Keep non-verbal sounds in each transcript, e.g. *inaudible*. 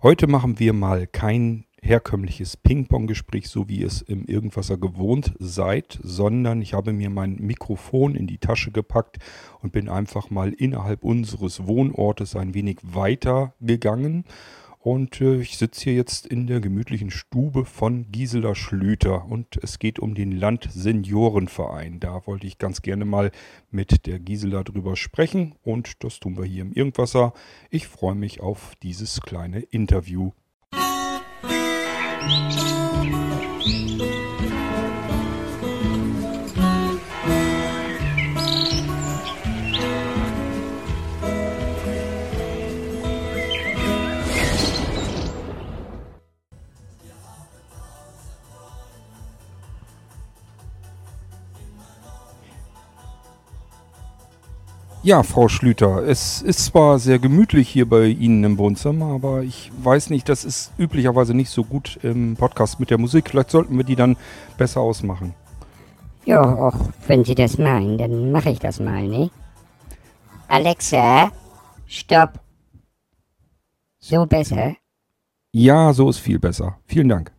Heute machen wir mal kein herkömmliches Ping-Pong-Gespräch, so wie ihr es im Irgendwasser gewohnt seid, sondern ich habe mir mein Mikrofon in die Tasche gepackt und bin einfach mal innerhalb unseres Wohnortes ein wenig weiter gegangen und äh, ich sitze hier jetzt in der gemütlichen Stube von Gisela Schlüter und es geht um den Landseniorenverein. Da wollte ich ganz gerne mal mit der Gisela drüber sprechen und das tun wir hier im Irgendwasser. Ich freue mich auf dieses kleine Interview. Musik Ja, Frau Schlüter, es ist zwar sehr gemütlich hier bei Ihnen im Wohnzimmer, aber ich weiß nicht, das ist üblicherweise nicht so gut im Podcast mit der Musik. Vielleicht sollten wir die dann besser ausmachen. Ja, auch wenn Sie das meinen, dann mache ich das mal, ne? Alexa, stopp. So besser? Ja, so ist viel besser. Vielen Dank.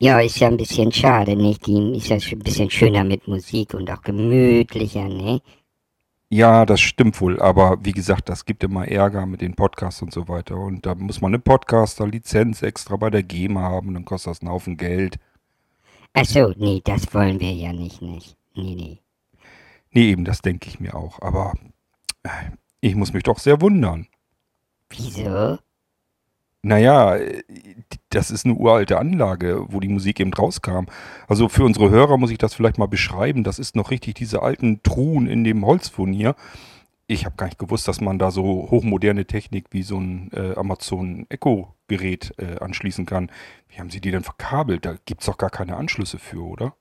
Ja, ist ja ein bisschen schade, nicht? Die ist ja ein bisschen schöner mit Musik und auch gemütlicher, ne? Ja, das stimmt wohl, aber wie gesagt, das gibt immer Ärger mit den Podcasts und so weiter. Und da muss man eine Podcaster-Lizenz extra bei der GEMA haben, dann kostet das einen Haufen Geld. Ach so, nee, das wollen wir ja nicht, nicht. Nee, nee. Nee, eben, das denke ich mir auch. Aber äh, ich muss mich doch sehr wundern. Wieso? Naja, das ist eine uralte Anlage, wo die Musik eben rauskam. Also für unsere Hörer muss ich das vielleicht mal beschreiben. Das ist noch richtig diese alten Truhen in dem Holzfurnier. Ich habe gar nicht gewusst, dass man da so hochmoderne Technik wie so ein äh, Amazon Echo Gerät äh, anschließen kann. Wie haben Sie die denn verkabelt? Da gibt es doch gar keine Anschlüsse für, oder?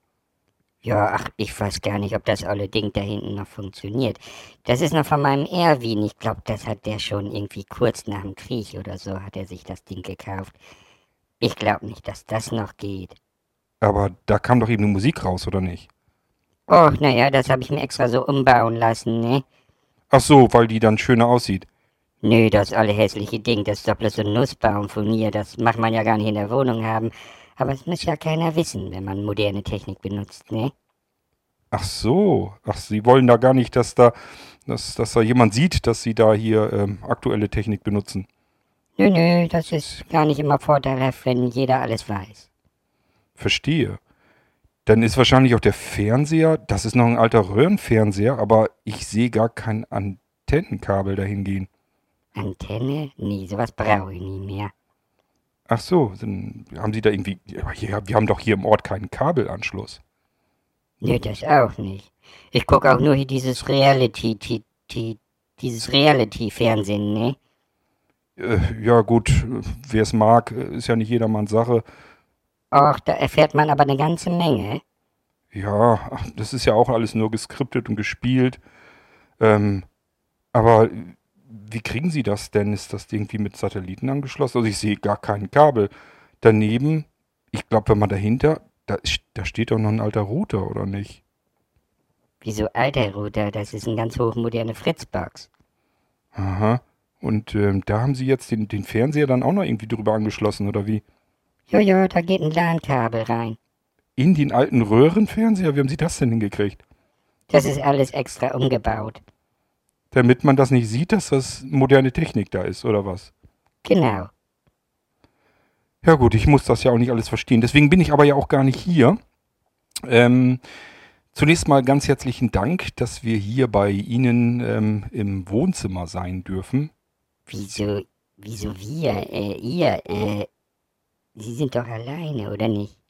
Ja, ach, ich weiß gar nicht, ob das olle Ding da hinten noch funktioniert. Das ist noch von meinem Erwin. Ich glaube, das hat der schon irgendwie kurz nach dem Krieg oder so hat er sich das Ding gekauft. Ich glaube nicht, dass das noch geht. Aber da kam doch eben die Musik raus, oder nicht? Och, naja, das habe ich mir extra so umbauen lassen, ne? Ach so, weil die dann schöner aussieht. Nö, das olle hässliche Ding, das ist doch bloß so ein Nussbaum von mir. Das macht man ja gar nicht in der Wohnung haben. Aber es muss ja keiner wissen, wenn man moderne Technik benutzt, ne? Ach so. Ach, Sie wollen da gar nicht, dass da, dass, dass da jemand sieht, dass Sie da hier ähm, aktuelle Technik benutzen. Nö, nö, das ist gar nicht immer vorteilhaft, wenn jeder alles weiß. Verstehe. Dann ist wahrscheinlich auch der Fernseher, das ist noch ein alter Röhrenfernseher, aber ich sehe gar kein Antennenkabel dahin gehen. Antenne? Nee, sowas brauche ich nie mehr. Ach so, dann haben Sie da irgendwie. Ja, wir haben doch hier im Ort keinen Kabelanschluss. Nee, das auch nicht. Ich gucke auch nur hier dieses Reality, die, die, dieses Reality-Fernsehen, ne? Äh, ja, gut, wer es mag, ist ja nicht jedermanns Sache. Och, da erfährt man aber eine ganze Menge. Ja, das ist ja auch alles nur geskriptet und gespielt. Ähm, aber wie kriegen Sie das denn? Ist das irgendwie mit Satelliten angeschlossen? Also ich sehe gar kein Kabel. Daneben, ich glaube, wenn man dahinter, da, da steht doch noch ein alter Router, oder nicht? Wieso alter Router? Das ist eine ganz hochmoderne Fritzbox. Aha. Und ähm, da haben Sie jetzt den, den Fernseher dann auch noch irgendwie drüber angeschlossen, oder wie? Jojo, da geht ein LAN-Kabel rein. In den alten Röhrenfernseher? Wie haben Sie das denn hingekriegt? Das ist alles extra umgebaut damit man das nicht sieht, dass das moderne Technik da ist, oder was? Genau. Ja gut, ich muss das ja auch nicht alles verstehen. Deswegen bin ich aber ja auch gar nicht hier. Ähm, zunächst mal ganz herzlichen Dank, dass wir hier bei Ihnen ähm, im Wohnzimmer sein dürfen. Wieso, wieso wir, äh, ihr, äh, Sie sind doch alleine, oder nicht?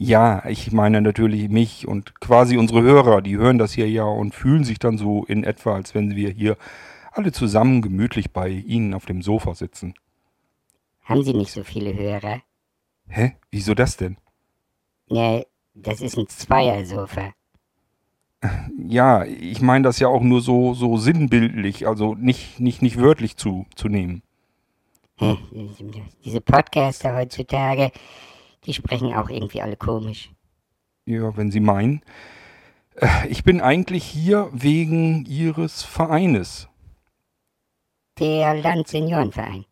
Ja, ich meine natürlich mich und quasi unsere Hörer, die hören das hier ja und fühlen sich dann so in etwa, als wenn wir hier alle zusammen gemütlich bei Ihnen auf dem Sofa sitzen. Haben Sie nicht so viele Hörer? Hä? Wieso das denn? Ja, das ist ein Zweiersofa. Ja, ich meine das ja auch nur so, so sinnbildlich, also nicht, nicht, nicht wörtlich zu, zu nehmen. Diese Podcaster heutzutage, die sprechen auch irgendwie alle komisch. Ja, wenn Sie meinen. Äh, ich bin eigentlich hier wegen Ihres Vereines. Der Landseniorenverein.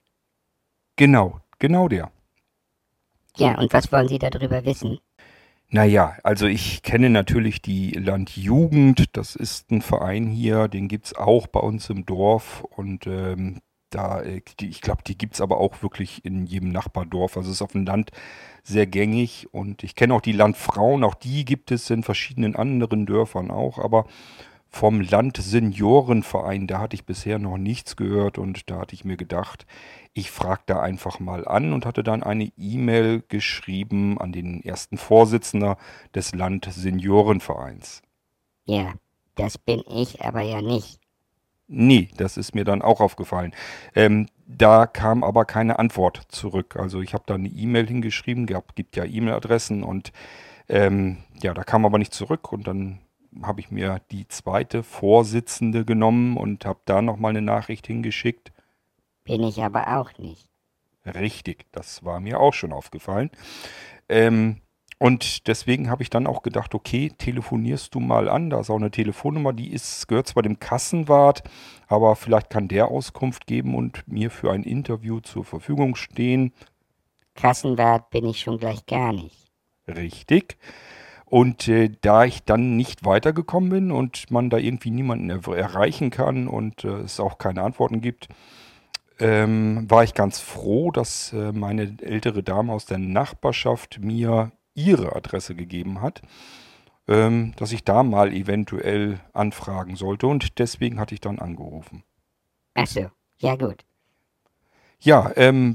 Genau, Genau der. Ja, und was wollen Sie darüber wissen? Naja, also ich kenne natürlich die Landjugend. Das ist ein Verein hier, den gibt's auch bei uns im Dorf. Und ähm, da, äh, ich glaube, die gibt's aber auch wirklich in jedem Nachbardorf. Also es ist auf dem Land sehr gängig. Und ich kenne auch die Landfrauen, auch die gibt es in verschiedenen anderen Dörfern auch. Aber vom Landseniorenverein, da hatte ich bisher noch nichts gehört. Und da hatte ich mir gedacht, ich frage da einfach mal an und hatte dann eine E-Mail geschrieben an den ersten Vorsitzender des Landseniorenvereins. Ja, das bin ich aber ja nicht. Nee, das ist mir dann auch aufgefallen. Ähm, da kam aber keine Antwort zurück. Also ich habe da eine E-Mail hingeschrieben, gab, gibt ja E-Mail-Adressen und ähm, ja, da kam aber nicht zurück und dann habe ich mir die zweite Vorsitzende genommen und habe da nochmal eine Nachricht hingeschickt. Bin ich aber auch nicht. Richtig, das war mir auch schon aufgefallen. Ähm, und deswegen habe ich dann auch gedacht, okay, telefonierst du mal an. Da ist auch eine Telefonnummer, die ist, gehört zwar dem Kassenwart, aber vielleicht kann der Auskunft geben und mir für ein Interview zur Verfügung stehen. Kassenwart bin ich schon gleich gar nicht. Richtig. Und äh, da ich dann nicht weitergekommen bin und man da irgendwie niemanden er erreichen kann und äh, es auch keine Antworten gibt, ähm, war ich ganz froh, dass äh, meine ältere Dame aus der Nachbarschaft mir ihre Adresse gegeben hat, ähm, dass ich da mal eventuell anfragen sollte und deswegen hatte ich dann angerufen. Ach so, ja gut. Ja, ähm,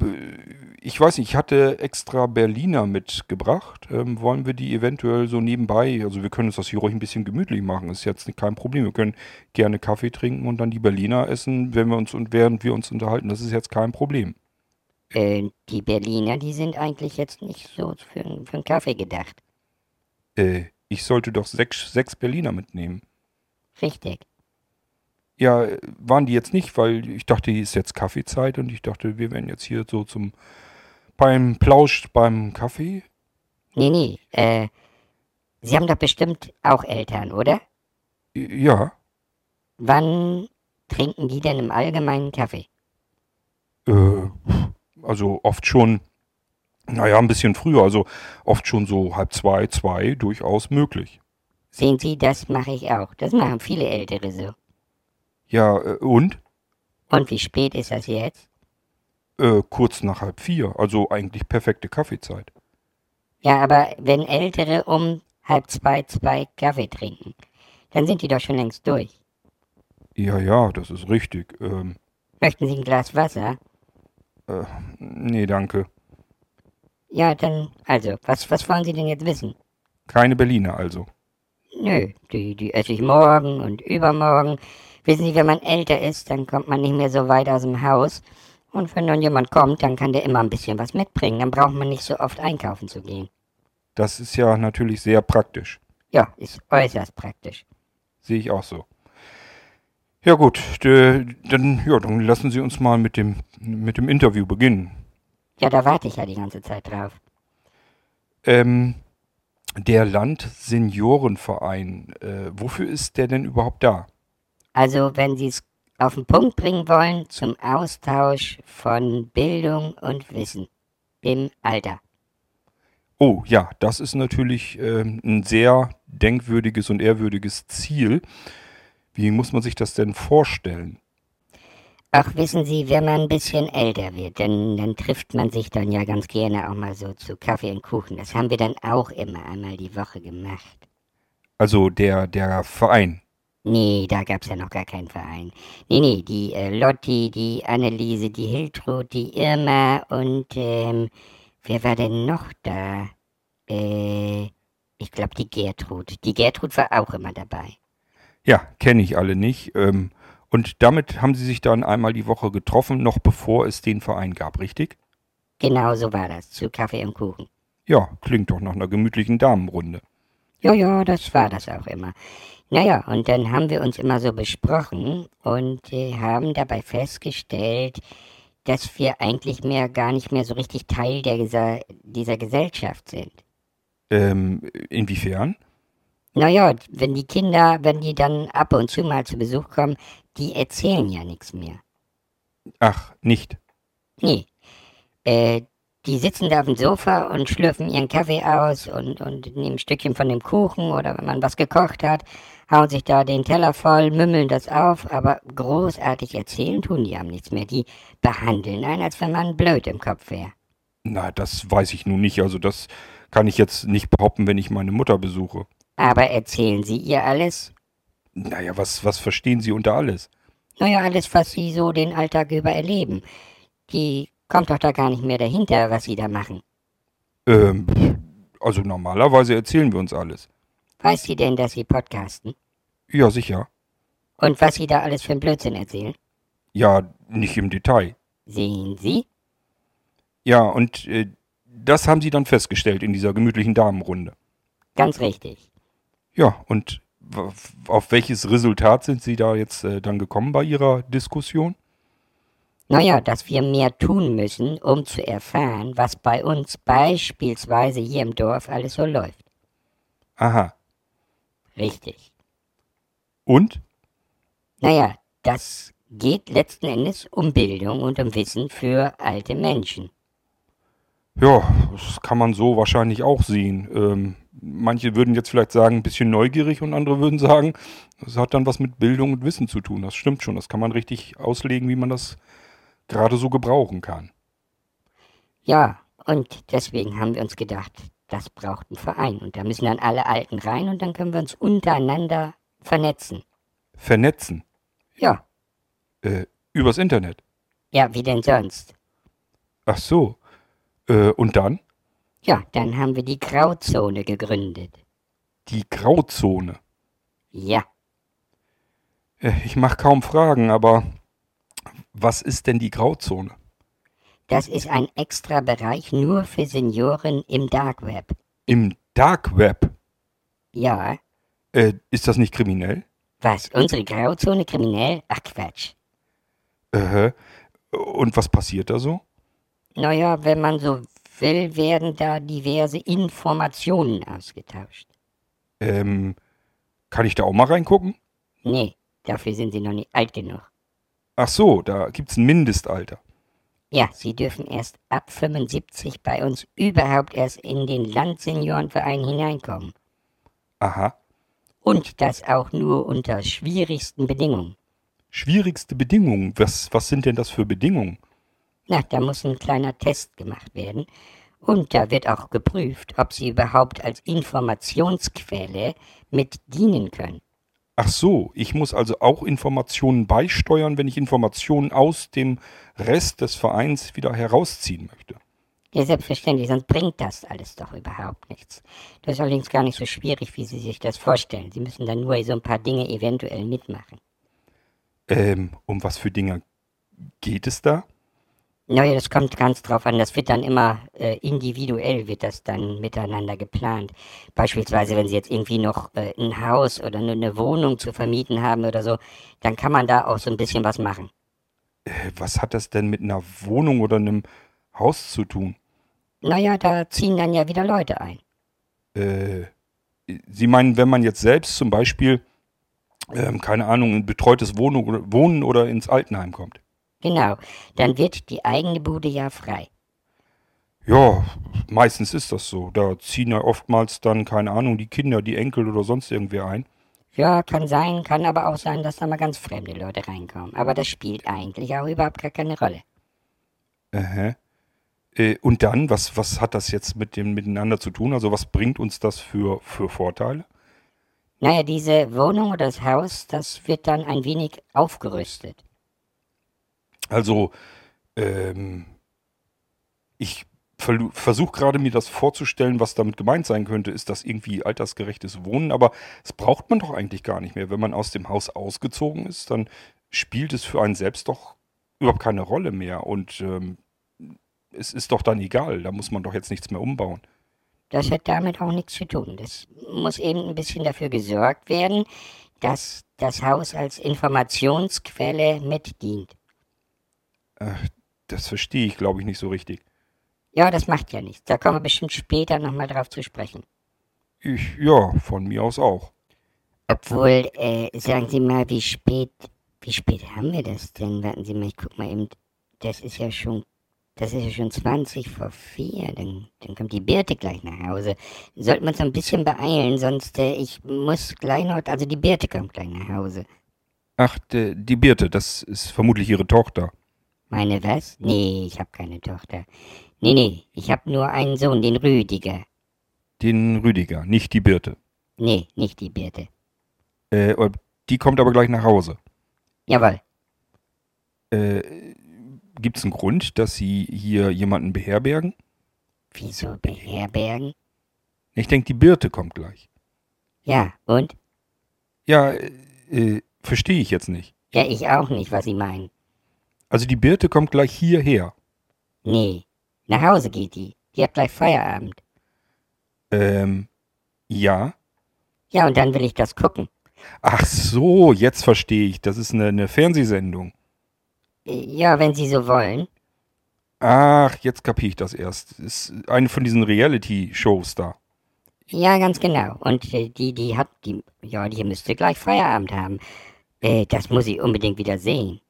ich weiß nicht, ich hatte extra Berliner mitgebracht. Ähm, wollen wir die eventuell so nebenbei, also wir können uns das hier ruhig ein bisschen gemütlich machen, ist jetzt kein Problem. Wir können gerne Kaffee trinken und dann die Berliner essen, wenn wir uns und während wir uns unterhalten. Das ist jetzt kein Problem. Äh, die Berliner, die sind eigentlich jetzt nicht so für, für einen Kaffee gedacht. Äh, ich sollte doch sechs, sechs Berliner mitnehmen. Richtig. Ja, waren die jetzt nicht, weil ich dachte, hier ist jetzt Kaffeezeit und ich dachte, wir wären jetzt hier so zum beim Plausch beim Kaffee. Nee, nee, äh, Sie haben doch bestimmt auch Eltern, oder? Ja. Wann trinken die denn im Allgemeinen Kaffee? Äh, also oft schon, naja, ein bisschen früher, also oft schon so halb zwei, zwei, durchaus möglich. Sehen Sie, das mache ich auch. Das machen viele Ältere so. Ja, äh, und? Und wie spät ist das jetzt? Äh, kurz nach halb vier, also eigentlich perfekte Kaffeezeit. Ja, aber wenn Ältere um halb zwei, zwei Kaffee trinken, dann sind die doch schon längst durch. Ja, ja, das ist richtig. Ähm, Möchten Sie ein Glas Wasser? Äh, nee, danke. Ja, dann, also, was, was wollen Sie denn jetzt wissen? Keine Berliner also. Nö, die, die esse ich morgen und übermorgen. Wissen Sie, wenn man älter ist, dann kommt man nicht mehr so weit aus dem Haus. Und wenn dann jemand kommt, dann kann der immer ein bisschen was mitbringen. Dann braucht man nicht so oft einkaufen zu gehen. Das ist ja natürlich sehr praktisch. Ja, ist äußerst praktisch. Sehe ich auch so. Ja gut, dann, ja, dann lassen Sie uns mal mit dem, mit dem Interview beginnen. Ja, da warte ich ja die ganze Zeit drauf. Ähm, der Landseniorenverein, äh, wofür ist der denn überhaupt da? Also, wenn Sie es auf den Punkt bringen wollen, zum Austausch von Bildung und Wissen im Alter. Oh ja, das ist natürlich ähm, ein sehr denkwürdiges und ehrwürdiges Ziel. Wie muss man sich das denn vorstellen? Ach, wissen Sie, wenn man ein bisschen älter wird, dann, dann trifft man sich dann ja ganz gerne auch mal so zu Kaffee und Kuchen. Das haben wir dann auch immer einmal die Woche gemacht. Also der, der Verein. Nee, da gab's ja noch gar keinen Verein. Nee, nee, die äh, Lotti, die Anneliese, die Hiltrud, die Irma und, ähm, wer war denn noch da? Äh, ich glaube die Gertrud. Die Gertrud war auch immer dabei. Ja, kenne ich alle nicht. Ähm, und damit haben Sie sich dann einmal die Woche getroffen, noch bevor es den Verein gab, richtig? Genau so war das, zu Kaffee und Kuchen. Ja, klingt doch nach einer gemütlichen Damenrunde. Ja, ja, das war das auch immer. Naja, und dann haben wir uns immer so besprochen und äh, haben dabei festgestellt, dass wir eigentlich mehr gar nicht mehr so richtig Teil der, dieser Gesellschaft sind. Ähm, inwiefern? Naja, wenn die Kinder, wenn die dann ab und zu mal zu Besuch kommen, die erzählen ja nichts mehr. Ach, nicht. Nee. Äh, Die sitzen da auf dem Sofa und schlürfen ihren Kaffee aus und, und nehmen ein Stückchen von dem Kuchen oder wenn man was gekocht hat, hauen sich da den Teller voll, mümmeln das auf, aber großartig erzählen tun die haben nichts mehr. Die behandeln einen, als wenn man blöd im Kopf wäre. Na, das weiß ich nun nicht. Also das kann ich jetzt nicht behaupten, wenn ich meine Mutter besuche. Aber erzählen sie ihr alles? Naja, was, was verstehen Sie unter alles? Naja, alles, was sie so den Alltag über erleben. Die kommt doch da gar nicht mehr dahinter, was sie da machen. Ähm, also normalerweise erzählen wir uns alles. Weiß sie denn, dass sie podcasten? Ja, sicher. Und was sie da alles für einen Blödsinn erzählen? Ja, nicht im Detail. Sehen Sie? Ja, und äh, das haben Sie dann festgestellt in dieser gemütlichen Damenrunde. Ganz richtig. Ja, und auf welches Resultat sind Sie da jetzt äh, dann gekommen bei Ihrer Diskussion? Naja, dass wir mehr tun müssen, um zu erfahren, was bei uns beispielsweise hier im Dorf alles so läuft. Aha. Richtig. Und? Naja, das geht letzten Endes um Bildung und um Wissen für alte Menschen. Ja, das kann man so wahrscheinlich auch sehen. Ähm, manche würden jetzt vielleicht sagen, ein bisschen neugierig und andere würden sagen, das hat dann was mit Bildung und Wissen zu tun. Das stimmt schon. Das kann man richtig auslegen, wie man das gerade so gebrauchen kann. Ja, und deswegen haben wir uns gedacht, das braucht einen Verein. Und da müssen dann alle Alten rein und dann können wir uns untereinander vernetzen. Vernetzen. Ja, Äh, übers Internet. ja, wie denn sonst? Ach so. Äh, und dann? Ja, dann haben wir die Grauzone gegründet. Die Grauzone. Ja, Äh, ich mache kaum Fragen, aber was ist denn die Grauzone? das ist ein extra Bereich nur für Senioren im Dark Web. Im Dark Web. Ja, Äh, ist das nicht kriminell? was? Unsere Grauzone kriminell? Ach Quatsch. Äh, und was passiert da so? Naja, wenn man so will, werden da diverse Informationen ausgetauscht. Ähm, kann ich da auch mal reingucken? Nee, dafür sind sie noch nicht alt genug. Ach so, da gibt's ein Mindestalter. Ja, sie dürfen erst ab 75 bei uns überhaupt erst in den Landseniorenverein hineinkommen. Aha. Und das auch nur unter schwierigsten Bedingungen. Schwierigste Bedingungen. Was, was sind denn das für Bedingungen? Na, da muss ein kleiner Test gemacht werden. Und da wird auch geprüft, ob sie überhaupt als Informationsquelle mit dienen können. Ach so, ich muss also auch Informationen beisteuern, wenn ich Informationen aus dem Rest des Vereins wieder herausziehen möchte. Ja, selbstverständlich, sonst bringt das alles doch überhaupt nichts. Das ist allerdings gar nicht so schwierig, wie Sie sich das vorstellen. Sie müssen dann nur so ein paar Dinge eventuell mitmachen. Ähm, um was für Dinge geht es da? Naja, das kommt ganz drauf an. Das wird dann immer äh, individuell, wird das dann miteinander geplant. Beispielsweise, wenn Sie jetzt irgendwie noch äh, ein Haus oder eine, eine Wohnung zu vermieten haben oder so, dann kann man da auch so ein bisschen was machen. Äh, was hat das denn mit einer Wohnung oder einem Haus zu tun? Naja, da ziehen dann ja wieder Leute ein. Äh, Sie meinen, wenn man jetzt selbst zum Beispiel, ähm, keine Ahnung, in betreutes Wohnung, Wohnen oder ins Altenheim kommt? Genau, dann wird die eigene Bude ja frei. Ja, meistens ist das so. Da ziehen ja oftmals dann, keine Ahnung, die Kinder, die Enkel oder sonst irgendwer ein. Ja, kann sein, kann aber auch sein, dass da mal ganz fremde Leute reinkommen. Aber das spielt eigentlich auch überhaupt gar keine Rolle. Aha. Äh, und dann, was, was hat das jetzt mit dem miteinander zu tun? Also was bringt uns das für, für Vorteile? Naja, diese Wohnung oder das Haus, das wird dann ein wenig aufgerüstet. Also, ähm, ich versuche gerade mir das vorzustellen, was damit gemeint sein könnte. Ist das irgendwie altersgerechtes Wohnen? Aber das braucht man doch eigentlich gar nicht mehr. Wenn man aus dem Haus ausgezogen ist, dann spielt es für einen selbst doch überhaupt keine Rolle mehr. Und ähm, es ist doch dann egal. Da muss man doch jetzt nichts mehr umbauen. Das hat damit auch nichts zu tun. Das muss eben ein bisschen dafür gesorgt werden, dass das Haus als Informationsquelle mitdient. Das verstehe ich, glaube ich, nicht so richtig. Ja, das macht ja nichts. Da kommen wir bestimmt später nochmal drauf zu sprechen. Ich, ja, von mir aus auch. Obwohl, äh, sagen Sie mal, wie spät, wie spät haben wir das denn? Warten Sie mal, ich guck mal eben. Das ist ja schon Das ist ja schon 20 vor 4. Dann, dann kommt die Birte gleich nach Hause. Sollten wir uns ein bisschen beeilen, sonst äh, ich muss gleich noch. Also die Birte kommt gleich nach Hause. Ach, die Birte, das ist vermutlich ihre Tochter. Meine was? Nee, ich habe keine Tochter. Nee, nee, ich habe nur einen Sohn, den Rüdiger. Den Rüdiger, nicht die Birte. Nee, nicht die Birte. Äh, die kommt aber gleich nach Hause. Jawohl. Äh, Gibt es einen Grund, dass Sie hier jemanden beherbergen? Wieso beherbergen? Ich denke, die Birte kommt gleich. Ja, und? Ja, äh, verstehe ich jetzt nicht. Ja, ich auch nicht, was Sie meinen. Also die Birte kommt gleich hierher. Nee, nach Hause geht die. Die hat gleich Feierabend. Ähm, ja. Ja, und dann will ich das gucken. Ach so, jetzt verstehe ich. Das ist eine, eine Fernsehsendung. Ja, wenn Sie so wollen. Ach, jetzt kapiere ich das erst. Ist eine von diesen Reality-Shows da. Ja, ganz genau. Und äh, die, die hat, die, ja, die müsste gleich Feierabend haben. Äh, das muss ich unbedingt wieder sehen.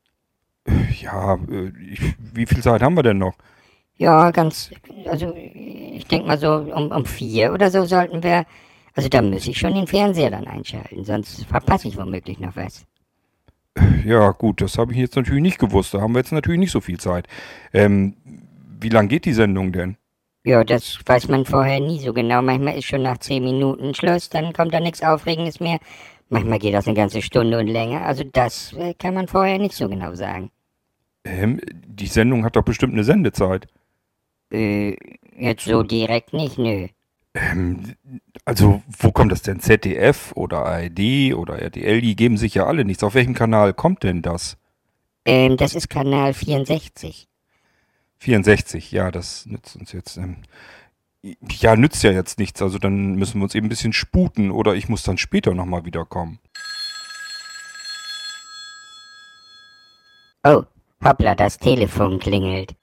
Ja, äh, ich, wie viel Zeit haben wir denn noch? Ja, ganz, also ich denke mal so um, um vier oder so sollten wir, also da muss ich schon den Fernseher dann einschalten, sonst verpasse ich womöglich noch was. Ja, gut, das habe ich jetzt natürlich nicht gewusst. Da haben wir jetzt natürlich nicht so viel Zeit. Ähm, wie lang geht die Sendung denn? Ja, das weiß man vorher nie so genau. Manchmal ist schon nach zehn Minuten Schluss, dann kommt da nichts Aufregendes mehr. Manchmal geht das eine ganze Stunde und länger. Also das äh, kann man vorher nicht so genau sagen. Ähm, die Sendung hat doch bestimmt eine Sendezeit. Äh, jetzt so direkt nicht, nö. Ähm, also, wo kommt das denn? ZDF oder ARD oder RTL? Die geben sich ja alle nichts. Auf welchem Kanal kommt denn das? Ähm, das ist Kanal 64. 64, ja, das nützt uns jetzt. Ähm, ja, nützt ja jetzt nichts. Also dann müssen wir uns eben ein bisschen sputen oder ich muss dann später nochmal wiederkommen. Oh, hoppla, das Telefon klingelt.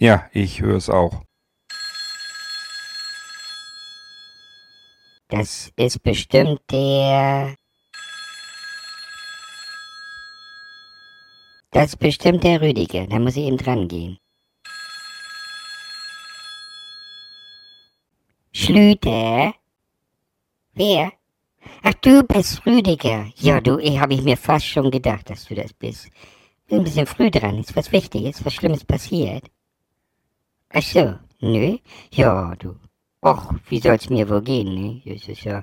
Ja, ich höre es auch. Das ist bestimmt der. Das ist bestimmt der Rüdiger. Da muss ich eben dran gehen. Schlüter? Wer? Ach, du bist Rüdiger. Ja, du, ich habe ich mir fast schon gedacht, dass du das bist. Bin ein bisschen früh dran. Ist was Wichtiges, was Schlimmes passiert? Ach so, nö. Ja, du. Och, wie soll's mir wohl gehen, ne? Das ist ja.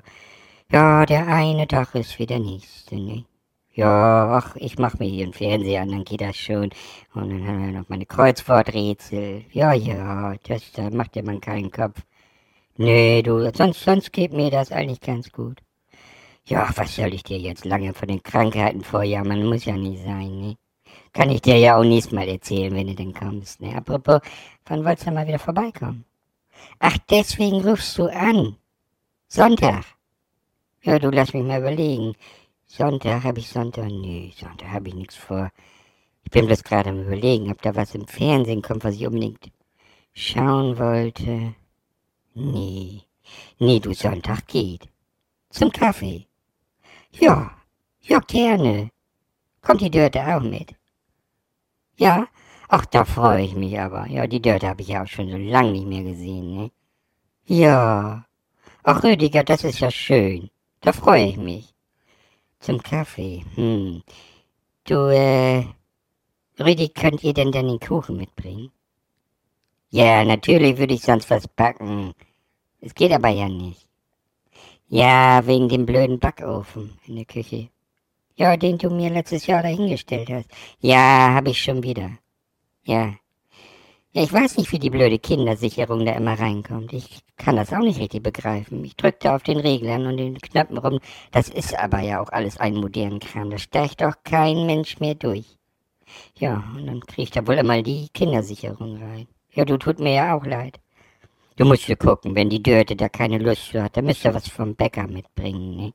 Ja, der eine Tag ist wie der nächste, ne? Ja, ach, ich mach mir hier einen Fernseher an, dann geht das schon. Und dann haben wir noch meine Kreuzworträtsel. Ja, ja, das, da macht ja man keinen Kopf. Nee, du, sonst, sonst geht mir das eigentlich ganz gut. Ja, was soll ich dir jetzt lange von den Krankheiten vorjammern? Muss ja nicht sein, ne? Kann ich dir ja auch nächstes Mal erzählen, wenn du denn kommst, ne? Apropos, wann wolltest du mal wieder vorbeikommen? Ach, deswegen rufst du an. Sonntag. Ja, du lass mich mal überlegen. Sonntag habe ich Sonntag. Nee, Sonntag habe ich nichts vor. Ich bin bloß gerade am überlegen, ob da was im Fernsehen kommt, was ich unbedingt schauen wollte. Nee. Nee, du Sonntag geht. Zum Kaffee. Ja. Ja, gerne. Kommt die Dörte auch mit? Ja? Ach, da freue ich mich aber. Ja, die Dörte habe ich ja auch schon so lange nicht mehr gesehen, ne? Ja. Ach, Rüdiger, das ist ja schön. Da freue ich mich. Zum Kaffee. Hm. Du, äh, Rüdi, könnt ihr denn dann den Kuchen mitbringen? Ja, natürlich würde ich sonst was backen. Es geht aber ja nicht. Ja, wegen dem blöden Backofen in der Küche. Ja, den du mir letztes Jahr dahingestellt hast. Ja, hab ich schon wieder. Ja. Ja, ich weiß nicht, wie die blöde Kindersicherung da immer reinkommt. Ich kann das auch nicht richtig begreifen. Ich drückte auf den Reglern und den Knöpfen rum. Das ist aber ja auch alles ein modernen Kram. Da steigt doch kein Mensch mehr durch. Ja, und dann kriegt da wohl immer die Kindersicherung rein. Ja, du tut mir ja auch leid. Du musst ja gucken, wenn die Dörte da keine Lust zu hat, dann müsst ihr was vom Bäcker mitbringen, ne?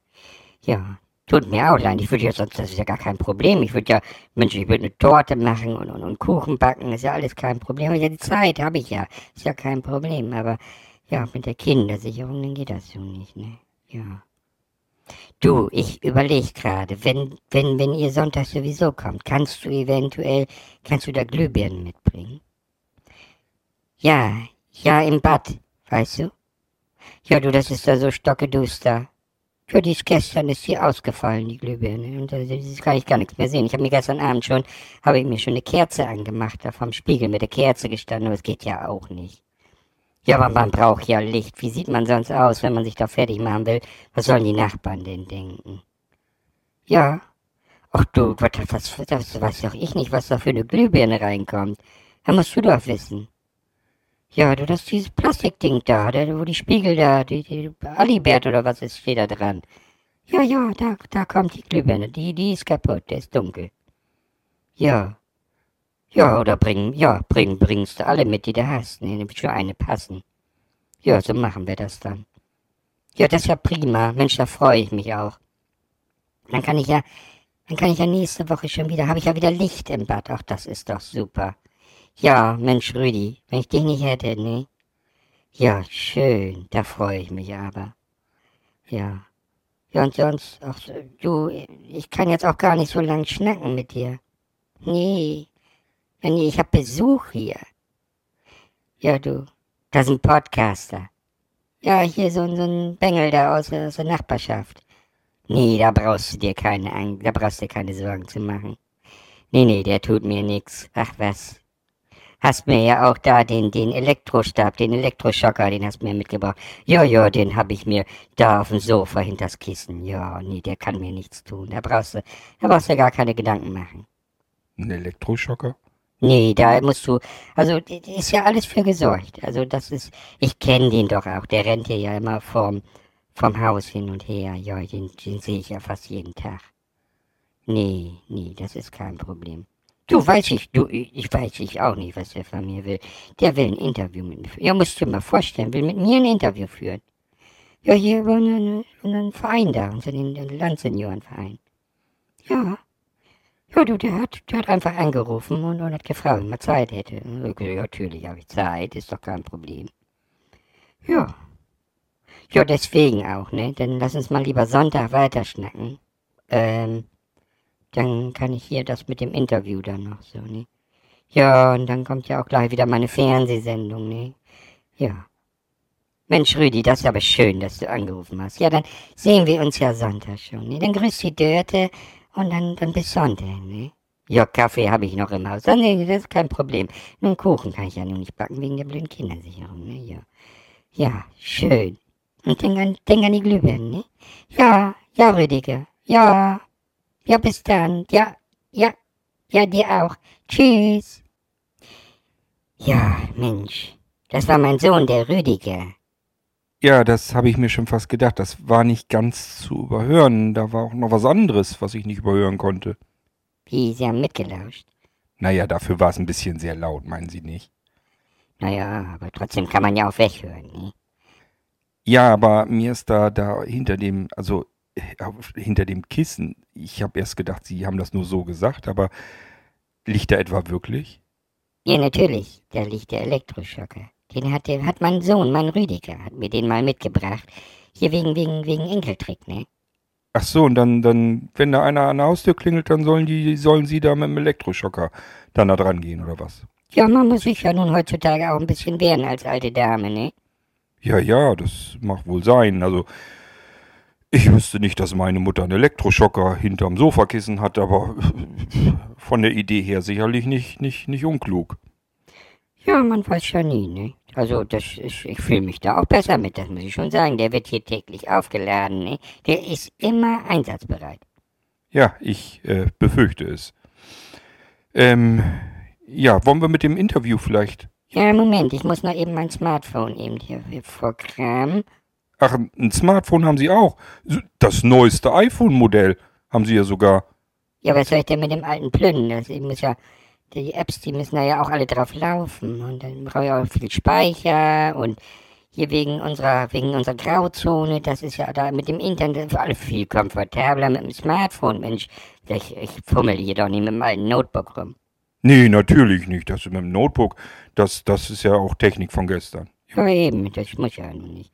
Ja, tut mir auch leid. Ich würde ja sonst, das ist ja gar kein Problem. Ich würde ja, Mensch, ich würde eine Torte machen und, und, und Kuchen backen, ist ja alles kein Problem. Ja, die Zeit habe ich ja, ist ja kein Problem. Aber ja, mit der Kindersicherung, dann geht das so nicht, ne? Ja. Du, ich überlege gerade, wenn, wenn, wenn ihr Sonntag sowieso kommt, kannst du eventuell, kannst du da Glühbirnen mitbringen? Ja, ja, im Bad, weißt du? Ja, du, das ist da so stockeduster. Ja, die ist gestern ist hier ausgefallen, die Glühbirne. Und da kann ich gar nichts mehr sehen. Ich habe mir gestern Abend schon, habe ich mir schon eine Kerze angemacht, da vom Spiegel mit der Kerze gestanden, aber es geht ja auch nicht. Ja, aber man braucht ja Licht. Wie sieht man sonst aus, wenn man sich da fertig machen will? Was sollen die Nachbarn denn denken? Ja. Ach du, was, was, das weiß doch ich nicht, was da für eine Glühbirne reinkommt. Da musst du doch wissen. Ja, du, das dieses Plastikding da, der, wo die Spiegel da, die, die Alibert oder was ist, steht da dran. Ja, ja, da, da kommt die Glühbirne, die, die ist kaputt, der ist dunkel. Ja. Ja, oder bring, ja, bring, bringst du alle mit, die du hast, ne, für eine passen. Ja, so machen wir das dann. Ja, das ist ja prima, Mensch, da freue ich mich auch. Dann kann ich ja, dann kann ich ja nächste Woche schon wieder, habe ich ja wieder Licht im Bad, ach, das ist doch super. Ja, Mensch, Rüdi, wenn ich dich nicht hätte, ne? Ja, schön, da freue ich mich aber. Ja. Ja, und sonst, ach, du, ich kann jetzt auch gar nicht so lang schnacken mit dir. Nee. Nee, ich hab Besuch hier. Ja, du, da ist ein Podcaster. Ja, hier so, so ein Bengel da aus, aus der Nachbarschaft. Nee, da brauchst du dir keine, da brauchst du dir keine Sorgen zu machen. Nee, nee, der tut mir nix. Ach was, hast mir ja auch da den, den Elektrostab, den Elektroschocker, den hast du mir mitgebracht. Ja, ja, den hab ich mir da auf dem Sofa hinters Kissen. Ja, nee, der kann mir nichts tun. Da brauchst du, da brauchst du gar keine Gedanken machen. Ein Elektroschocker? Nee, da musst du, also ist ja alles für gesorgt. Also das ist, ich kenne den doch auch. Der rennt hier ja immer vom, vom Haus hin und her. Ja, den, den sehe ich ja fast jeden Tag. Nee, nee, das ist kein Problem. Du weiß ich, du, ich weiß ich auch nicht, was der von mir will. Der will ein Interview mit mir führen. Ja, musst du dir mal vorstellen, will mit mir ein Interview führen. Ja, hier war ein, ein Verein da, unser den, den Landseniorenverein. Ja. Ja, du, der hat, der hat einfach angerufen und, und hat gefragt, ob man Zeit hätte. Okay, natürlich habe ich Zeit, ist doch kein Problem. Ja. Ja, deswegen auch, ne? Dann lass uns mal lieber Sonntag weiterschnacken. Ähm, dann kann ich hier das mit dem Interview dann noch so, ne? Ja, und dann kommt ja auch gleich wieder meine Fernsehsendung, ne? Ja. Mensch, Rüdi, das ist aber schön, dass du angerufen hast. Ja, dann sehen wir uns ja Sonntag schon, ne? Dann grüß die Dörte und dann, dann bis Sonntag, ne? Ja, Kaffee habe ich noch im Haus. Ah, nee, das ist kein Problem. Einen Kuchen kann ich ja nur nicht backen wegen der blöden Kindersicherung, ne? Ja. Ja, schön. Und denk an, denk an die Glühbirnen, ne? Ja, ja, Rüdiger. Ja. Ja, bis dann. Ja, ja, ja, dir auch. Tschüss. Ja, Mensch, das war mein Sohn, der Rüdiger. Ja, das habe ich mir schon fast gedacht. Das war nicht ganz zu überhören. Da war auch noch was anderes, was ich nicht überhören konnte. Wie, Sie haben mitgelauscht? Naja, dafür war es ein bisschen sehr laut, meinen Sie nicht? Naja, aber trotzdem kann man ja auch weghören, ne? Ja, aber mir ist da, da hinter dem, also hinter dem Kissen. Ich habe erst gedacht, Sie haben das nur so gesagt, aber liegt da etwa wirklich? Ja, natürlich. Da liegt der Elektroschocker. Den hat, den hat mein Sohn, mein Rüdiger, hat mir den mal mitgebracht. Hier wegen, wegen, wegen Enkeltrick, ne? Ach so, und dann, dann, wenn da einer an der Haustür klingelt, dann sollen die, sollen Sie da mit dem Elektroschocker dann da dran gehen, oder was? Ja, man muss sich ja nun heutzutage auch ein bisschen wehren als alte Dame, ne? Ja, ja, das mag wohl sein. Also, ich wüsste nicht, dass meine Mutter einen Elektroschocker hinterm Sofakissen hat, aber *laughs* von der Idee her sicherlich nicht, nicht, nicht unklug. Ja, man weiß ja nie, ne? Also das ist, ich fühle mich da auch besser mit, das muss ich schon sagen. Der wird hier täglich aufgeladen, ne? Der ist immer einsatzbereit. Ja, ich äh, befürchte es. Ähm, ja, wollen wir mit dem Interview vielleicht? Ja, Moment, ich muss noch eben mein Smartphone eben hier vorkramen. Ach, ein Smartphone haben Sie auch. Das neueste iPhone-Modell haben Sie ja sogar. Ja, was soll ich denn mit dem alten plünden? Das muss ja, die Apps, die müssen da ja auch alle drauf laufen. Und dann brauche ich auch viel Speicher und hier wegen unserer, wegen unserer Grauzone, das ist ja da mit dem Internet für alle viel komfortabler mit dem Smartphone, Mensch. Ich, ich fummel hier doch nicht mit dem alten Notebook rum. Nee, natürlich nicht. Das mit dem Notebook, das, das ist ja auch Technik von gestern. Ja, eben, das muss ja nicht.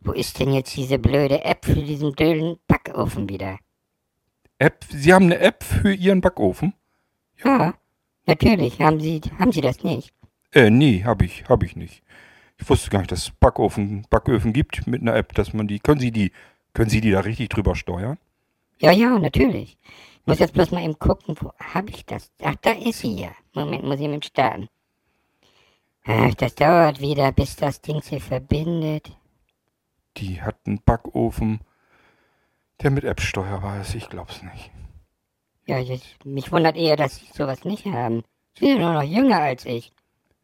Wo ist denn jetzt diese blöde App für diesen blöden Backofen wieder? App? Sie haben eine App für Ihren Backofen? Ja, natürlich. Haben Sie, haben Sie das nicht? Äh, nee, hab ich, hab ich nicht. Ich wusste gar nicht, dass es Backofen, Backöfen gibt mit einer App, dass man die, können Sie die, können Sie die da richtig drüber steuern? Ja, ja, natürlich. Ich muss jetzt bloß mal eben gucken, wo habe ich das? Ach, da ist sie ja. Moment, muss ich mit starten. Ach, das dauert wieder, bis das Ding sich verbindet. Die hat einen Backofen, der mit App steuerbar ist. Ich glaub's nicht. Ja, jetzt, mich wundert eher, dass Sie sowas nicht haben. Sie sind doch noch jünger als ich.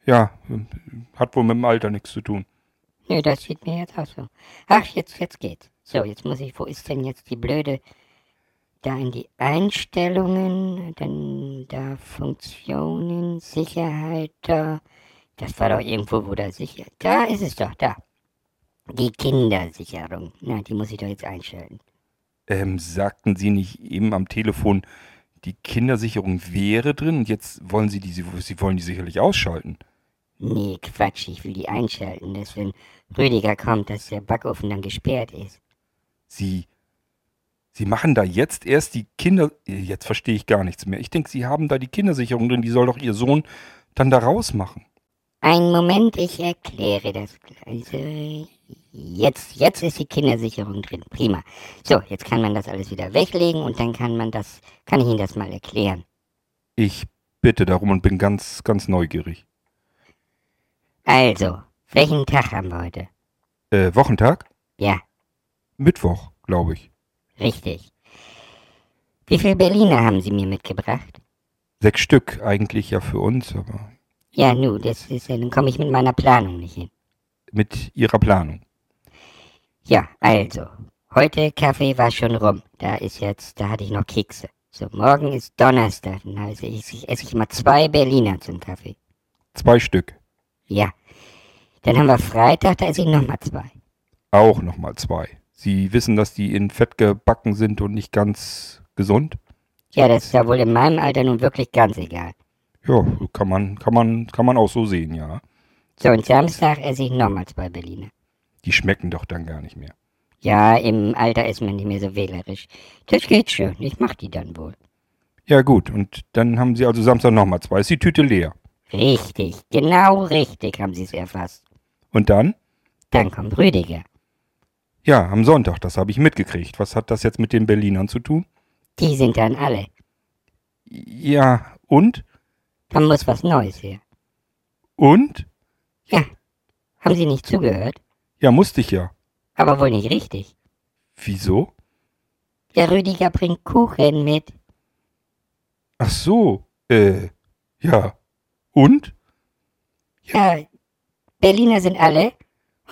Ja, hat wohl mit dem Alter nichts zu tun. Nö, das sieht mir jetzt auch so. Ach, jetzt, jetzt geht's. So, jetzt muss ich, wo ist denn jetzt die blöde, da in die Einstellungen, dann da Funktionen, Sicherheit, da, das war doch irgendwo, wo da sicher, da ist es doch, da. Die Kindersicherung, na, die muss ich doch jetzt einstellen. Ähm, sagten Sie nicht eben am Telefon, die Kindersicherung wäre drin und jetzt wollen Sie die, Sie, wollen die sicherlich ausschalten. Nee, Quatsch, ich will die einschalten, dass wenn Rüdiger kommt, dass der Backofen dann gesperrt ist. Sie, Sie machen da jetzt erst die Kinder, jetzt verstehe ich gar nichts mehr. Ich denke, Sie haben da die Kindersicherung drin, die soll doch Ihr Sohn dann da rausmachen. Einen Moment, ich erkläre das gleich. Jetzt, jetzt ist die Kindersicherung drin. Prima. So, jetzt kann man das alles wieder weglegen und dann kann man das, kann ich Ihnen das mal erklären. Ich bitte darum und bin ganz, ganz neugierig. Also, welchen Tag haben wir heute? Äh, Wochentag? Ja, Mittwoch, glaube ich. richtig. Wie viel Berliner haben Sie mir mitgebracht? Sechs Stück eigentlich ja für uns, aber Ja, nu, das ist ja, dann komme ich mit meiner Planung nicht hin. Mit Ihrer Planung. Ja, also, heute Kaffee war schon rum. Da ist jetzt, da hatte ich noch Kekse. So, morgen ist Donnerstag, dann also ich, esse ich mal zwei Berliner zum Kaffee. Zwei Stück. Ja. Dann haben wir Freitag, da esse ich nochmal zwei. Auch nochmal zwei. Sie wissen, dass die in Fett gebacken sind und nicht ganz gesund? Ja, das ist ja wohl in meinem Alter nun wirklich ganz egal. Ja, kann man, kann man, kann man auch so sehen, ja. So, und Samstag esse ich nochmal zwei Berliner. Die schmecken doch dann gar nicht mehr. Ja, im Alter ist man nicht mehr so wählerisch. Das geht schon, ich mach die dann wohl. Ja gut, und dann haben Sie also Samstag nochmal zwei. Ist die Tüte leer. Richtig, genau richtig haben Sie es erfasst. Und dann? Dann kommt Rüdiger. Ja, am Sonntag, das habe ich mitgekriegt. Was hat das jetzt mit den Berlinern zu tun? Die sind dann alle. Ja, und? Dann muss was Neues her. Und? Ja, haben Sie nicht zugehört? Ja, musste ich ja. Aber wohl nicht richtig. Wieso? Der Rüdiger bringt Kuchen mit. Ach so, äh, ja. Und? Ja, Berliner sind alle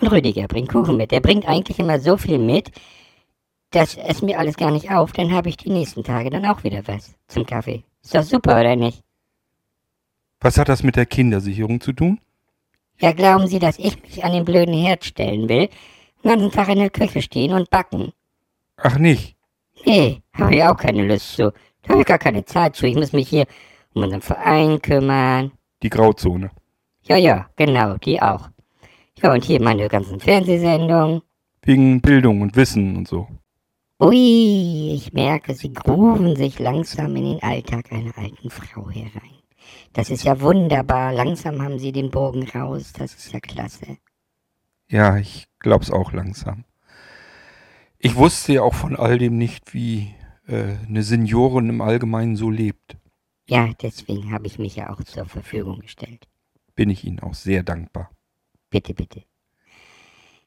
und Rüdiger bringt Kuchen mit. Der bringt eigentlich immer so viel mit, dass es mir alles gar nicht auf. Dann habe ich die nächsten Tage dann auch wieder was zum Kaffee. Ist doch super, oder nicht? Was hat das mit der Kindersicherung zu tun? Ja, glauben Sie, dass ich mich an den blöden Herd stellen will, den ganzen Tag in der Küche stehen und backen? Ach nicht. Nee, habe ich auch keine Lust zu. Da habe ich gar keine Zeit zu. Ich muss mich hier um unseren Verein kümmern. Die Grauzone. Ja, ja, genau, die auch. Ja, und hier meine ganzen Fernsehsendungen. Wegen Bildung und Wissen und so. Ui, ich merke, Sie gruben sich langsam in den Alltag einer alten Frau herein. Das ist ja wunderbar. Langsam haben Sie den Bogen raus. Das ist ja klasse. Ja, ich glaub's auch langsam. Ich wusste ja auch von all dem nicht, wie äh, eine Seniorin im Allgemeinen so lebt. Ja, deswegen habe ich mich ja auch zur Verfügung gestellt. Bin ich Ihnen auch sehr dankbar. Bitte, bitte.